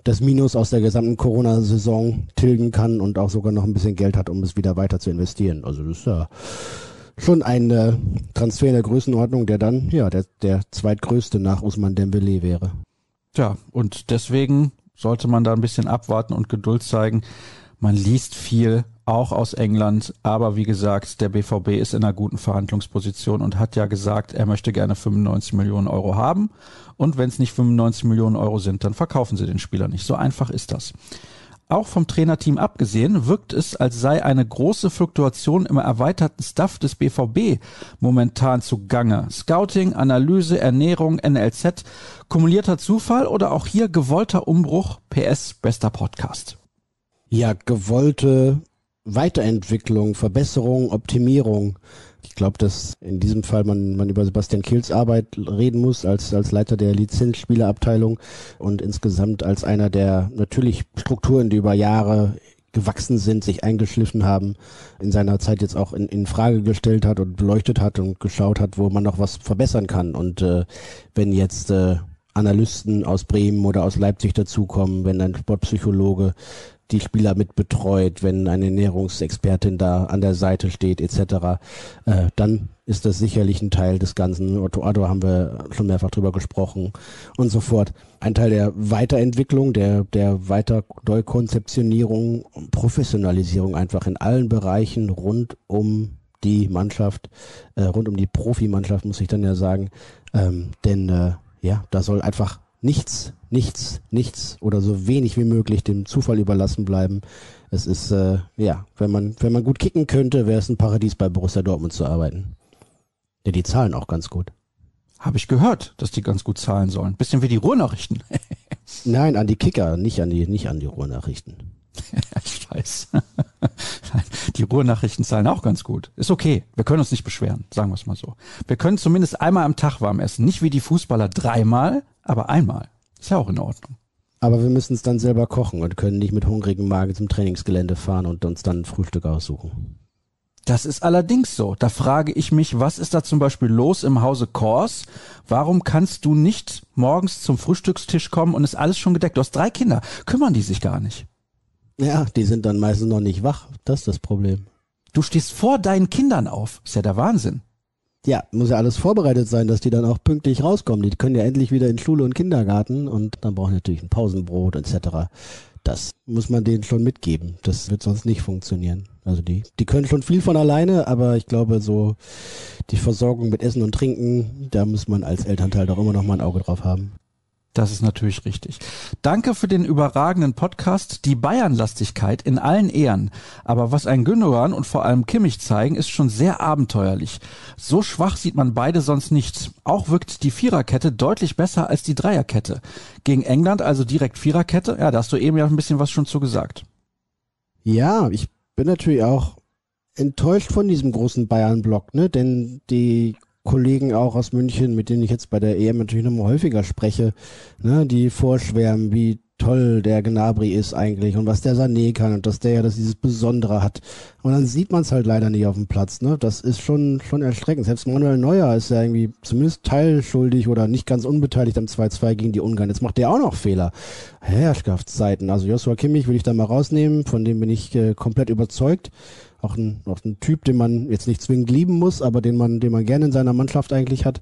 das Minus aus der gesamten Corona-Saison tilgen kann und auch sogar noch ein bisschen Geld hat, um es wieder weiter zu investieren. Also das ist ja schon ein äh, Transfer in der Größenordnung, der dann ja der, der zweitgrößte nach Usman Dembele wäre. Tja, und deswegen sollte man da ein bisschen abwarten und Geduld zeigen. Man liest viel, auch aus England, aber wie gesagt, der BVB ist in einer guten Verhandlungsposition und hat ja gesagt, er möchte gerne 95 Millionen Euro haben. Und wenn es nicht 95 Millionen Euro sind, dann verkaufen sie den Spieler nicht. So einfach ist das. Auch vom Trainerteam abgesehen wirkt es, als sei eine große Fluktuation im erweiterten Staff des BVB momentan zugange. Scouting, Analyse, Ernährung, NLZ, kumulierter Zufall oder auch hier gewollter Umbruch? PS, bester Podcast. Ja, gewollte Weiterentwicklung, Verbesserung, Optimierung. Ich glaube, dass in diesem Fall man, man über Sebastian Kills Arbeit reden muss als, als Leiter der Lizenzspielerabteilung und insgesamt als einer der natürlich Strukturen, die über Jahre gewachsen sind, sich eingeschliffen haben, in seiner Zeit jetzt auch in, in Frage gestellt hat und beleuchtet hat und geschaut hat, wo man noch was verbessern kann. Und äh, wenn jetzt äh, Analysten aus Bremen oder aus Leipzig dazukommen, wenn ein Sportpsychologe die Spieler mit betreut, wenn eine Ernährungsexpertin da an der Seite steht etc., äh, dann ist das sicherlich ein Teil des Ganzen. Otto Addo haben wir schon mehrfach drüber gesprochen und so fort. Ein Teil der Weiterentwicklung, der, der weiter Neukonzeptionierung, Professionalisierung einfach in allen Bereichen rund um die Mannschaft, äh, rund um die Profimannschaft, muss ich dann ja sagen. Ähm, denn äh, ja, da soll einfach nichts, nichts, nichts oder so wenig wie möglich dem Zufall überlassen bleiben. Es ist, äh, ja, wenn man, wenn man gut kicken könnte, wäre es ein Paradies bei Borussia Dortmund zu arbeiten. Ja, die zahlen auch ganz gut. Habe ich gehört, dass die ganz gut zahlen sollen. Bisschen wie die Ruhrnachrichten. <laughs> Nein, an die Kicker, nicht an die, nicht an die Ruhrnachrichten. <laughs> ich weiß. <laughs> Die Ruhrnachrichten zahlen auch ganz gut. Ist okay. Wir können uns nicht beschweren, sagen wir es mal so. Wir können zumindest einmal am Tag warm essen. Nicht wie die Fußballer dreimal, aber einmal. Ist ja auch in Ordnung. Aber wir müssen es dann selber kochen und können nicht mit hungrigem Magen zum Trainingsgelände fahren und uns dann ein Frühstück aussuchen. Das ist allerdings so. Da frage ich mich, was ist da zum Beispiel los im Hause Kors? Warum kannst du nicht morgens zum Frühstückstisch kommen und ist alles schon gedeckt? Du hast drei Kinder. Kümmern die sich gar nicht? Ja, die sind dann meistens noch nicht wach. Das ist das Problem. Du stehst vor deinen Kindern auf. Ist ja der Wahnsinn. Ja, muss ja alles vorbereitet sein, dass die dann auch pünktlich rauskommen. Die können ja endlich wieder in Schule und Kindergarten und dann brauchen natürlich ein Pausenbrot etc. Das muss man denen schon mitgeben. Das wird sonst nicht funktionieren. Also die, die können schon viel von alleine, aber ich glaube so die Versorgung mit Essen und Trinken, da muss man als Elternteil doch immer noch mal ein Auge drauf haben. Das ist natürlich richtig. Danke für den überragenden Podcast. Die Bayernlastigkeit in allen Ehren. Aber was ein Gündogan und vor allem Kimmich zeigen, ist schon sehr abenteuerlich. So schwach sieht man beide sonst nicht. Auch wirkt die Viererkette deutlich besser als die Dreierkette. Gegen England also direkt Viererkette. Ja, da hast du eben ja ein bisschen was schon zu gesagt. Ja, ich bin natürlich auch enttäuscht von diesem großen Bayern-Block, ne? Denn die Kollegen auch aus München, mit denen ich jetzt bei der EM natürlich noch mal häufiger spreche, ne, die vorschwärmen, wie toll der Gnabry ist eigentlich und was der Sané kann und dass der ja das dieses Besondere hat. Und dann sieht man es halt leider nicht auf dem Platz. Ne? Das ist schon, schon erschreckend. Selbst Manuel Neuer ist ja irgendwie zumindest teilschuldig oder nicht ganz unbeteiligt am 2-2 gegen die Ungarn. Jetzt macht der auch noch Fehler. Herrschaftszeiten. Also Joshua Kimmich will ich da mal rausnehmen, von dem bin ich äh, komplett überzeugt auch ein, auch ein Typ, den man jetzt nicht zwingend lieben muss, aber den man, den man gerne in seiner Mannschaft eigentlich hat.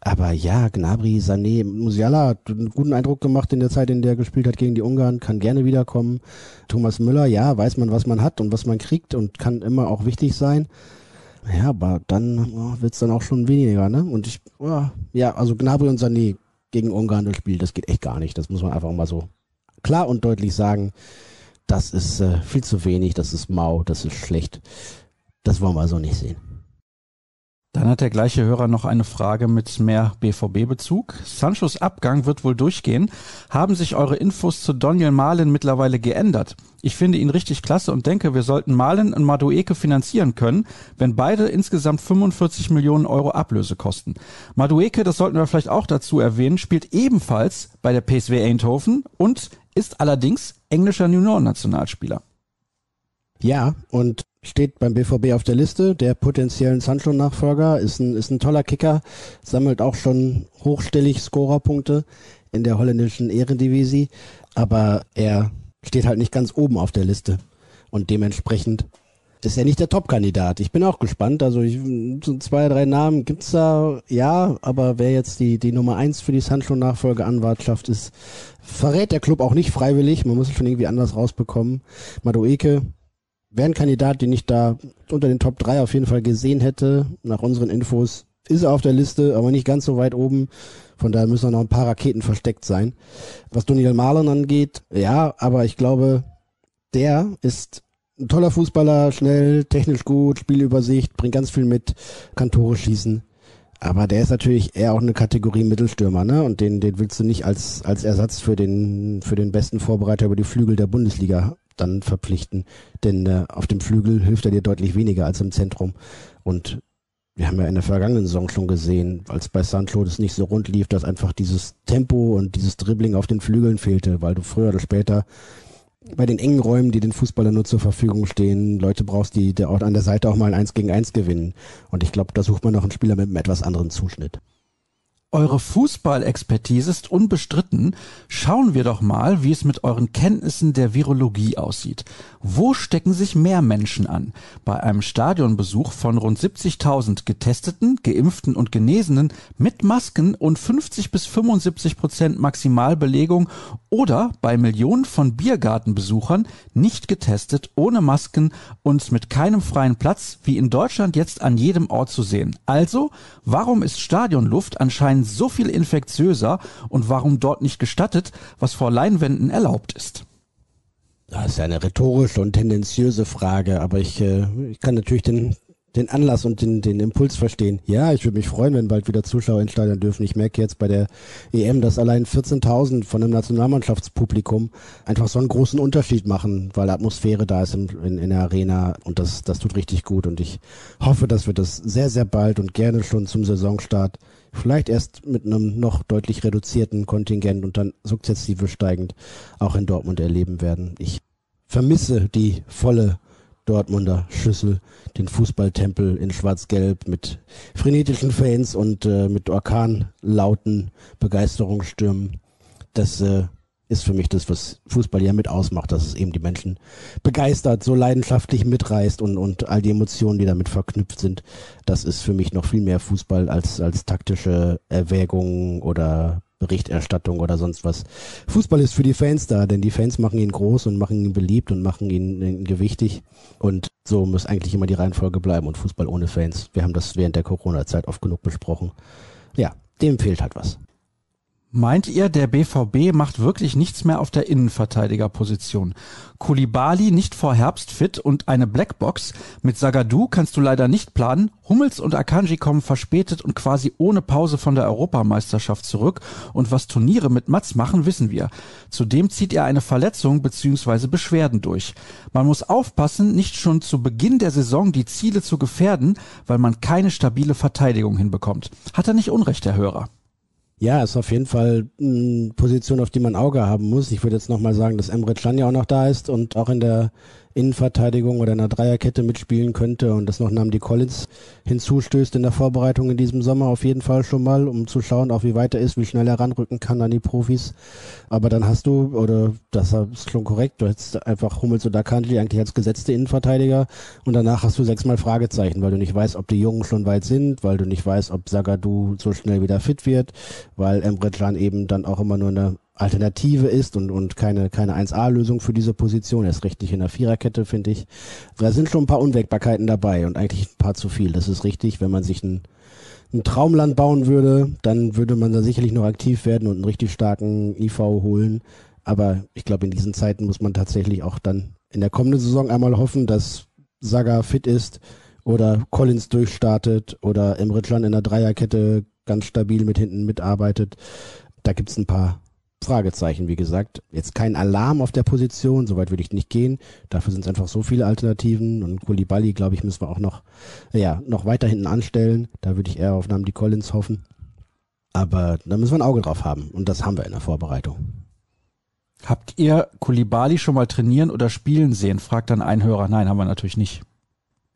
Aber ja, Gnabry, Sané, Musiala hat einen guten Eindruck gemacht in der Zeit, in der er gespielt hat gegen die Ungarn, kann gerne wiederkommen. Thomas Müller, ja, weiß man, was man hat und was man kriegt und kann immer auch wichtig sein. Ja, aber dann oh, wird's dann auch schon weniger, ne? Und ich, oh, ja, also Gnabry und Sané gegen Ungarn das Spiel, das geht echt gar nicht. Das muss man einfach mal so klar und deutlich sagen das ist äh, viel zu wenig, das ist mau, das ist schlecht. Das wollen wir so nicht sehen. Dann hat der gleiche Hörer noch eine Frage mit mehr BVB-Bezug. Sanchos Abgang wird wohl durchgehen. Haben sich eure Infos zu Daniel Mahlen mittlerweile geändert? Ich finde ihn richtig klasse und denke, wir sollten Mahlen und Madueke finanzieren können, wenn beide insgesamt 45 Millionen Euro Ablöse kosten. Madueke, das sollten wir vielleicht auch dazu erwähnen, spielt ebenfalls bei der PSW Eindhoven und ist allerdings englischer Junioren-Nationalspieler. Ja, und steht beim BVB auf der Liste der potenziellen Sancho-Nachfolger, ist ein, ist ein toller Kicker, sammelt auch schon hochstellig Scorerpunkte in der holländischen Ehrendivisie, aber er steht halt nicht ganz oben auf der Liste und dementsprechend ist er nicht der Top-Kandidat. Ich bin auch gespannt. Also ich, so zwei, drei Namen gibt's da, ja, aber wer jetzt die, die Nummer eins für die Sancho-Nachfolge-Anwartschaft ist, verrät der Club auch nicht freiwillig. Man muss es schon irgendwie anders rausbekommen. Madueke wäre ein Kandidat, den ich da unter den Top 3 auf jeden Fall gesehen hätte. Nach unseren Infos ist er auf der Liste, aber nicht ganz so weit oben. Von daher müssen noch ein paar Raketen versteckt sein. Was Daniel Marlon angeht, ja, aber ich glaube, der ist ein toller Fußballer, schnell, technisch gut, Spielübersicht, bringt ganz viel mit, kann Tore schießen. Aber der ist natürlich eher auch eine Kategorie Mittelstürmer, ne? Und den, den willst du nicht als, als Ersatz für den, für den besten Vorbereiter über die Flügel der Bundesliga dann verpflichten. Denn äh, auf dem Flügel hilft er dir deutlich weniger als im Zentrum. Und wir haben ja in der vergangenen Saison schon gesehen, als bei Sancho das nicht so rund lief, dass einfach dieses Tempo und dieses Dribbling auf den Flügeln fehlte, weil du früher oder später bei den engen Räumen, die den Fußballern nur zur Verfügung stehen, Leute brauchst, die der auch an der Seite auch mal ein Eins gegen Eins gewinnen. Und ich glaube, da sucht man noch einen Spieler mit einem etwas anderen Zuschnitt. Eure Fußballexpertise ist unbestritten. Schauen wir doch mal, wie es mit euren Kenntnissen der Virologie aussieht. Wo stecken sich mehr Menschen an? Bei einem Stadionbesuch von rund 70.000 Getesteten, Geimpften und Genesenen mit Masken und 50 bis 75 Prozent Maximalbelegung oder bei Millionen von Biergartenbesuchern nicht getestet, ohne Masken und mit keinem freien Platz, wie in Deutschland jetzt an jedem Ort zu sehen. Also, warum ist Stadionluft anscheinend so viel infektiöser und warum dort nicht gestattet, was vor Leinwänden erlaubt ist? Das ist eine rhetorische und tendenziöse Frage, aber ich, äh, ich kann natürlich den den Anlass und den, den Impuls verstehen. Ja, ich würde mich freuen, wenn bald wieder Zuschauer ins dürfen. Ich merke jetzt bei der EM, dass allein 14.000 von einem Nationalmannschaftspublikum einfach so einen großen Unterschied machen, weil Atmosphäre da ist in, in, in der Arena und das, das tut richtig gut und ich hoffe, dass wir das sehr, sehr bald und gerne schon zum Saisonstart vielleicht erst mit einem noch deutlich reduzierten Kontingent und dann sukzessive steigend auch in Dortmund erleben werden. Ich vermisse die volle Dortmunder Schüssel, den Fußballtempel in Schwarz-Gelb mit frenetischen Fans und äh, mit orkanlauten Begeisterungsstürmen. Das äh, ist für mich das, was Fußball ja mit ausmacht, dass es eben die Menschen begeistert, so leidenschaftlich mitreißt und, und all die Emotionen, die damit verknüpft sind. Das ist für mich noch viel mehr Fußball als, als taktische Erwägungen oder Berichterstattung oder sonst was. Fußball ist für die Fans da, denn die Fans machen ihn groß und machen ihn beliebt und machen ihn, ihn gewichtig. Und so muss eigentlich immer die Reihenfolge bleiben und Fußball ohne Fans. Wir haben das während der Corona-Zeit oft genug besprochen. Ja, dem fehlt halt was. Meint ihr, der BVB macht wirklich nichts mehr auf der Innenverteidigerposition? Kulibali nicht vor Herbst fit und eine Blackbox. Mit Sagadu kannst du leider nicht planen. Hummels und Akanji kommen verspätet und quasi ohne Pause von der Europameisterschaft zurück. Und was Turniere mit Mats machen, wissen wir. Zudem zieht er eine Verletzung bzw. Beschwerden durch. Man muss aufpassen, nicht schon zu Beginn der Saison die Ziele zu gefährden, weil man keine stabile Verteidigung hinbekommt. Hat er nicht Unrecht, der Hörer? Ja, ist auf jeden Fall eine Position, auf die man Auge haben muss. Ich würde jetzt nochmal sagen, dass Emre Can ja auch noch da ist und auch in der Innenverteidigung oder in einer Dreierkette mitspielen könnte und das noch Namdi Collins hinzustößt in der Vorbereitung in diesem Sommer auf jeden Fall schon mal, um zu schauen, auch wie weit er ist, wie schnell er ranrücken kann an die Profis. Aber dann hast du, oder das ist schon korrekt, du hättest einfach Hummels oder Kantli eigentlich als gesetzte Innenverteidiger und danach hast du sechsmal Fragezeichen, weil du nicht weißt, ob die Jungen schon weit sind, weil du nicht weißt, ob Sagadu so schnell wieder fit wird, weil Emre Can eben dann auch immer nur eine Alternative ist und, und keine, keine 1A-Lösung für diese Position. Er ist richtig in der Viererkette, finde ich. Da sind schon ein paar Unwägbarkeiten dabei und eigentlich ein paar zu viel. Das ist richtig. Wenn man sich ein, ein Traumland bauen würde, dann würde man da sicherlich noch aktiv werden und einen richtig starken IV holen. Aber ich glaube, in diesen Zeiten muss man tatsächlich auch dann in der kommenden Saison einmal hoffen, dass Saga fit ist oder Collins durchstartet oder Emre Can in der Dreierkette ganz stabil mit hinten mitarbeitet. Da gibt's ein paar Fragezeichen, wie gesagt. Jetzt kein Alarm auf der Position, soweit würde ich nicht gehen. Dafür sind es einfach so viele Alternativen und Kulibali, glaube ich, müssen wir auch noch, ja, noch weiter hinten anstellen. Da würde ich eher auf Namen die Collins hoffen. Aber da müssen wir ein Auge drauf haben und das haben wir in der Vorbereitung. Habt ihr Kulibali schon mal trainieren oder spielen sehen? fragt dann ein Hörer. Nein, haben wir natürlich nicht.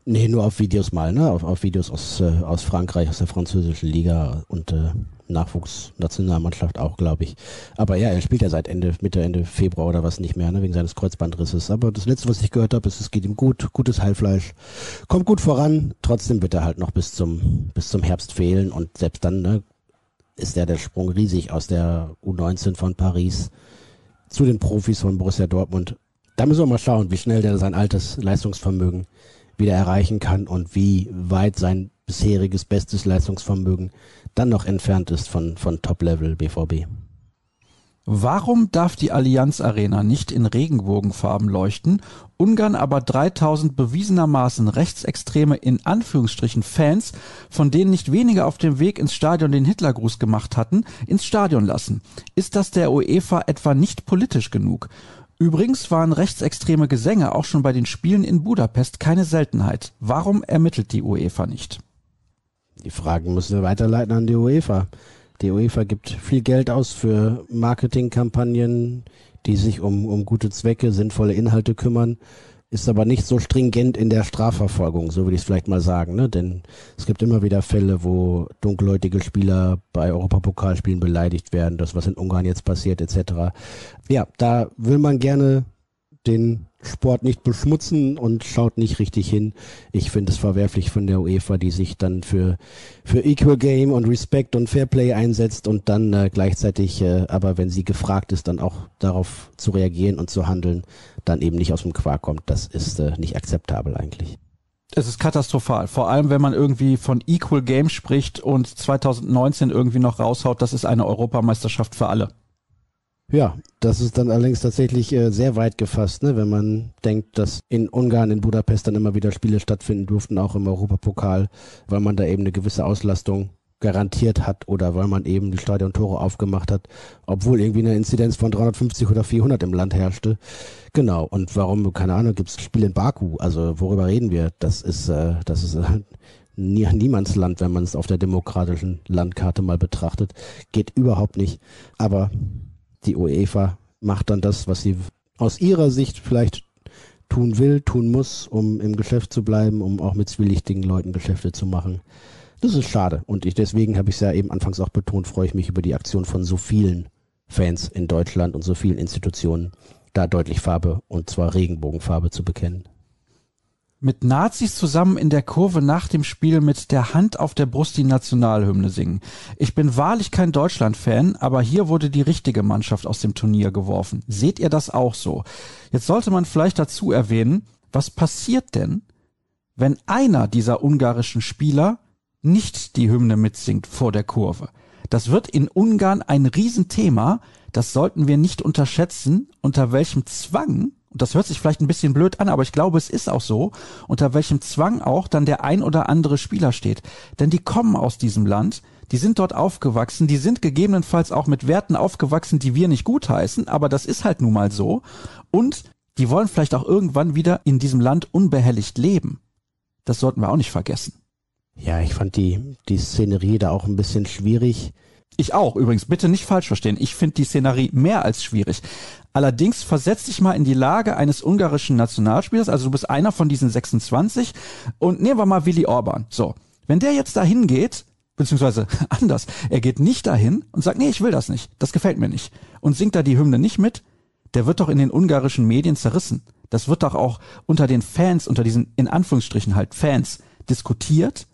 Nee, nur auf Videos mal, ne? Auf, auf Videos aus, äh, aus Frankreich, aus der französischen Liga und äh, Nachwuchsnationalmannschaft auch, glaube ich. Aber ja, er spielt ja seit Ende, Mitte, Ende Februar oder was nicht mehr, ne, wegen seines Kreuzbandrisses. Aber das letzte, was ich gehört habe, ist, es geht ihm gut, gutes Heilfleisch, kommt gut voran. Trotzdem wird er halt noch bis zum, bis zum Herbst fehlen und selbst dann, ne, ist der der Sprung riesig aus der U19 von Paris zu den Profis von Borussia Dortmund. Da müssen wir mal schauen, wie schnell der sein altes Leistungsvermögen wieder erreichen kann und wie weit sein bisheriges bestes Leistungsvermögen dann noch entfernt ist von, von Top-Level BVB. Warum darf die Allianz Arena nicht in Regenbogenfarben leuchten, Ungarn aber 3000 bewiesenermaßen rechtsextreme in Anführungsstrichen Fans, von denen nicht wenige auf dem Weg ins Stadion den Hitlergruß gemacht hatten, ins Stadion lassen? Ist das der UEFA etwa nicht politisch genug? Übrigens waren rechtsextreme Gesänge auch schon bei den Spielen in Budapest keine Seltenheit. Warum ermittelt die UEFA nicht? Die Fragen müssen wir weiterleiten an die UEFA. Die UEFA gibt viel Geld aus für Marketingkampagnen, die sich um, um gute Zwecke, sinnvolle Inhalte kümmern, ist aber nicht so stringent in der Strafverfolgung, so würde ich es vielleicht mal sagen. Ne? Denn es gibt immer wieder Fälle, wo dunkelhäutige Spieler bei Europapokalspielen beleidigt werden, das was in Ungarn jetzt passiert etc. Ja, da will man gerne den Sport nicht beschmutzen und schaut nicht richtig hin. Ich finde es verwerflich von der UEFA, die sich dann für, für Equal Game und Respect und Fairplay einsetzt und dann äh, gleichzeitig, äh, aber wenn sie gefragt ist, dann auch darauf zu reagieren und zu handeln, dann eben nicht aus dem Quark kommt. Das ist äh, nicht akzeptabel eigentlich. Es ist katastrophal. Vor allem, wenn man irgendwie von Equal Game spricht und 2019 irgendwie noch raushaut, das ist eine Europameisterschaft für alle. Ja, das ist dann allerdings tatsächlich äh, sehr weit gefasst, ne? wenn man denkt, dass in Ungarn, in Budapest dann immer wieder Spiele stattfinden durften, auch im Europapokal, weil man da eben eine gewisse Auslastung garantiert hat oder weil man eben die Stadiontore aufgemacht hat, obwohl irgendwie eine Inzidenz von 350 oder 400 im Land herrschte. Genau. Und warum, keine Ahnung, gibt es Spiele in Baku? Also worüber reden wir? Das ist, äh, das ist äh, <laughs> nie, niemands Land, wenn man es auf der demokratischen Landkarte mal betrachtet. Geht überhaupt nicht. Aber die UEFA macht dann das, was sie aus ihrer Sicht vielleicht tun will, tun muss, um im Geschäft zu bleiben, um auch mit zwielichtigen Leuten Geschäfte zu machen. Das ist schade. Und ich, deswegen habe ich es ja eben anfangs auch betont, freue ich mich über die Aktion von so vielen Fans in Deutschland und so vielen Institutionen, da deutlich Farbe und zwar Regenbogenfarbe zu bekennen mit Nazis zusammen in der Kurve nach dem Spiel mit der Hand auf der Brust die Nationalhymne singen. Ich bin wahrlich kein Deutschland-Fan, aber hier wurde die richtige Mannschaft aus dem Turnier geworfen. Seht ihr das auch so? Jetzt sollte man vielleicht dazu erwähnen, was passiert denn, wenn einer dieser ungarischen Spieler nicht die Hymne mitsingt vor der Kurve? Das wird in Ungarn ein Riesenthema. Das sollten wir nicht unterschätzen, unter welchem Zwang das hört sich vielleicht ein bisschen blöd an, aber ich glaube, es ist auch so, unter welchem Zwang auch dann der ein oder andere Spieler steht. Denn die kommen aus diesem Land, die sind dort aufgewachsen, die sind gegebenenfalls auch mit Werten aufgewachsen, die wir nicht gutheißen, aber das ist halt nun mal so. Und die wollen vielleicht auch irgendwann wieder in diesem Land unbehelligt leben. Das sollten wir auch nicht vergessen. Ja, ich fand die, die Szenerie da auch ein bisschen schwierig. Ich auch, übrigens, bitte nicht falsch verstehen. Ich finde die Szenerie mehr als schwierig. Allerdings versetz dich mal in die Lage eines ungarischen Nationalspielers, also du bist einer von diesen 26 und nehmen wir mal Willy Orban. So, wenn der jetzt dahin geht, beziehungsweise <laughs> anders, er geht nicht dahin und sagt, nee, ich will das nicht, das gefällt mir nicht und singt da die Hymne nicht mit, der wird doch in den ungarischen Medien zerrissen. Das wird doch auch unter den Fans, unter diesen in Anführungsstrichen halt Fans diskutiert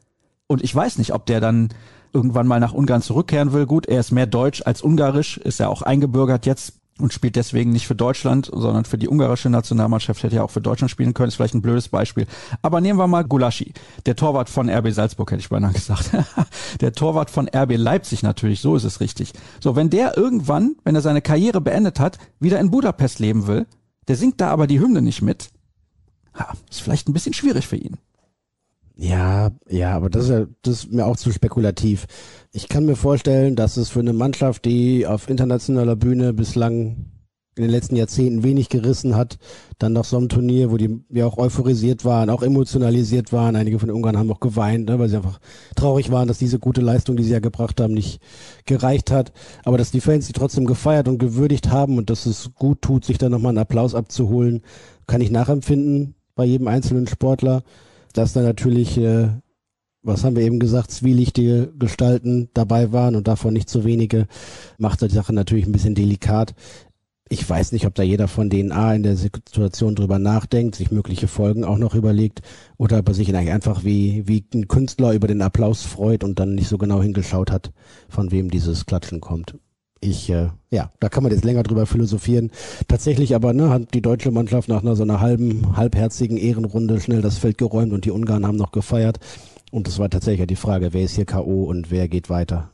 und ich weiß nicht, ob der dann irgendwann mal nach Ungarn zurückkehren will. Gut, er ist mehr deutsch als ungarisch, ist ja auch eingebürgert jetzt und spielt deswegen nicht für Deutschland, sondern für die ungarische Nationalmannschaft, hätte ja auch für Deutschland spielen können, ist vielleicht ein blödes Beispiel. Aber nehmen wir mal Gulaschi, der Torwart von RB Salzburg, hätte ich beinahe gesagt. <laughs> der Torwart von RB Leipzig natürlich, so ist es richtig. So, wenn der irgendwann, wenn er seine Karriere beendet hat, wieder in Budapest leben will, der singt da aber die Hymne nicht mit, ha, ist vielleicht ein bisschen schwierig für ihn. Ja, ja, aber das ist ja, das ist mir auch zu spekulativ. Ich kann mir vorstellen, dass es für eine Mannschaft, die auf internationaler Bühne bislang in den letzten Jahrzehnten wenig gerissen hat, dann nach so einem Turnier, wo die ja auch euphorisiert waren, auch emotionalisiert waren. Einige von den Ungarn haben auch geweint, ne, weil sie einfach traurig waren, dass diese gute Leistung, die sie ja gebracht haben, nicht gereicht hat. Aber dass die Fans sie trotzdem gefeiert und gewürdigt haben und dass es gut tut, sich da nochmal einen Applaus abzuholen, kann ich nachempfinden bei jedem einzelnen Sportler dass da natürlich, äh, was haben wir eben gesagt, zwielichtige Gestalten dabei waren und davon nicht so wenige, macht die Sache natürlich ein bisschen delikat. Ich weiß nicht, ob da jeder von denen A in der Situation drüber nachdenkt, sich mögliche Folgen auch noch überlegt oder ob er sich einfach wie, wie ein Künstler über den Applaus freut und dann nicht so genau hingeschaut hat, von wem dieses Klatschen kommt ich, äh, ja, da kann man jetzt länger drüber philosophieren. Tatsächlich aber, ne, hat die deutsche Mannschaft nach einer so einer halben, halbherzigen Ehrenrunde schnell das Feld geräumt und die Ungarn haben noch gefeiert. Und es war tatsächlich die Frage, wer ist hier K.O. und wer geht weiter.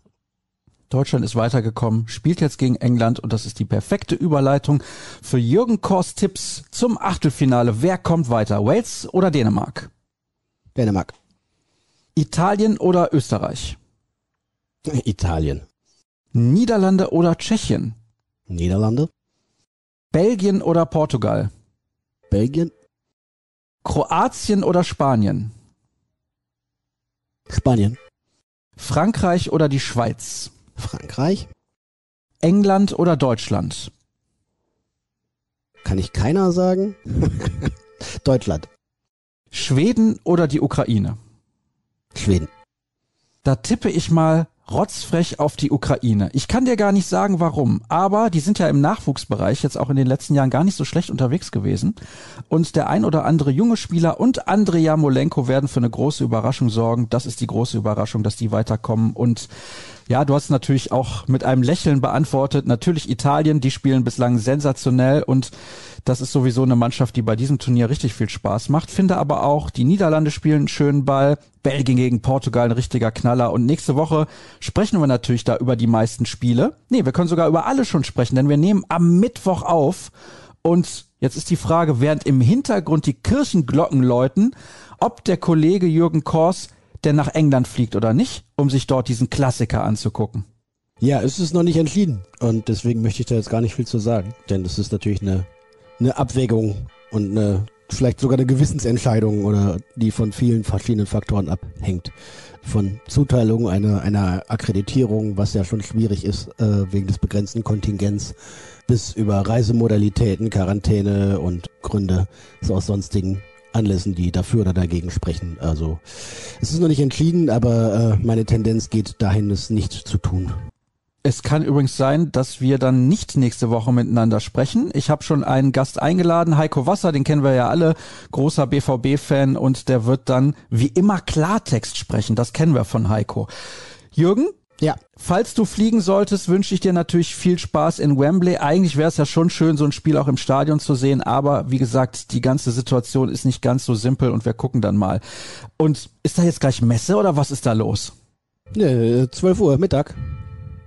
Deutschland ist weitergekommen, spielt jetzt gegen England und das ist die perfekte Überleitung für Jürgen Kors Tipps zum Achtelfinale. Wer kommt weiter? Wales oder Dänemark? Dänemark. Italien oder Österreich? Italien. Niederlande oder Tschechien? Niederlande. Belgien oder Portugal? Belgien. Kroatien oder Spanien? Spanien. Frankreich oder die Schweiz? Frankreich. England oder Deutschland? Kann ich keiner sagen. <laughs> Deutschland. Schweden oder die Ukraine? Schweden. Da tippe ich mal rotzfrech auf die Ukraine. Ich kann dir gar nicht sagen, warum, aber die sind ja im Nachwuchsbereich jetzt auch in den letzten Jahren gar nicht so schlecht unterwegs gewesen. Und der ein oder andere junge Spieler und Andrea Molenko werden für eine große Überraschung sorgen. Das ist die große Überraschung, dass die weiterkommen. Und ja, du hast natürlich auch mit einem Lächeln beantwortet. Natürlich Italien, die spielen bislang sensationell und das ist sowieso eine Mannschaft, die bei diesem Turnier richtig viel Spaß macht. Finde aber auch, die Niederlande spielen einen schönen Ball. Belgien gegen Portugal ein richtiger Knaller. Und nächste Woche sprechen wir natürlich da über die meisten Spiele. Nee, wir können sogar über alle schon sprechen, denn wir nehmen am Mittwoch auf. Und jetzt ist die Frage, während im Hintergrund die Kirchenglocken läuten, ob der Kollege Jürgen Kors denn nach England fliegt oder nicht, um sich dort diesen Klassiker anzugucken. Ja, es ist noch nicht entschieden. Und deswegen möchte ich da jetzt gar nicht viel zu sagen. Denn es ist natürlich eine eine Abwägung und eine, vielleicht sogar eine Gewissensentscheidung oder die von vielen verschiedenen Faktoren abhängt. Von Zuteilung einer, einer Akkreditierung, was ja schon schwierig ist äh, wegen des begrenzten Kontingents, bis über Reisemodalitäten, Quarantäne und Gründe so aus sonstigen Anlässen, die dafür oder dagegen sprechen. Also es ist noch nicht entschieden, aber äh, meine Tendenz geht dahin, es nicht zu tun. Es kann übrigens sein, dass wir dann nicht nächste Woche miteinander sprechen. Ich habe schon einen Gast eingeladen, Heiko Wasser, den kennen wir ja alle, großer BVB-Fan und der wird dann wie immer Klartext sprechen. Das kennen wir von Heiko. Jürgen? Ja. Falls du fliegen solltest, wünsche ich dir natürlich viel Spaß in Wembley. Eigentlich wäre es ja schon schön, so ein Spiel auch im Stadion zu sehen, aber wie gesagt, die ganze Situation ist nicht ganz so simpel und wir gucken dann mal. Und ist da jetzt gleich Messe oder was ist da los? Ne, 12 Uhr, Mittag.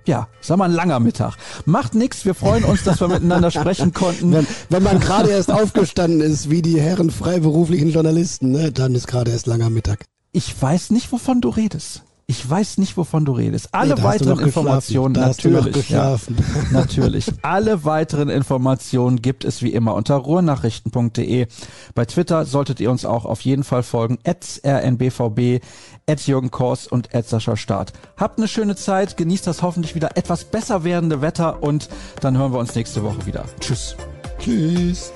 Ja, sag mal ein langer Mittag. Macht nix, wir freuen uns, dass wir miteinander sprechen <laughs> konnten. Wenn, wenn man gerade erst aufgestanden ist, wie die Herren freiberuflichen Journalisten, ne, dann ist gerade erst langer Mittag. Ich weiß nicht, wovon du redest. Ich weiß nicht, wovon du redest. Alle Nee, weiteren Informationen natürlich. Ja, <laughs> natürlich. Alle weiteren Informationen gibt es wie immer unter ruhrnachrichten.de. Bei Twitter solltet ihr uns auch auf jeden Fall folgen. rnbvb, Jürgen Kors und Sascha Start. Habt eine schöne Zeit, genießt das hoffentlich wieder etwas besser werdende Wetter und dann hören wir uns nächste Woche wieder. Tschüss. Tschüss.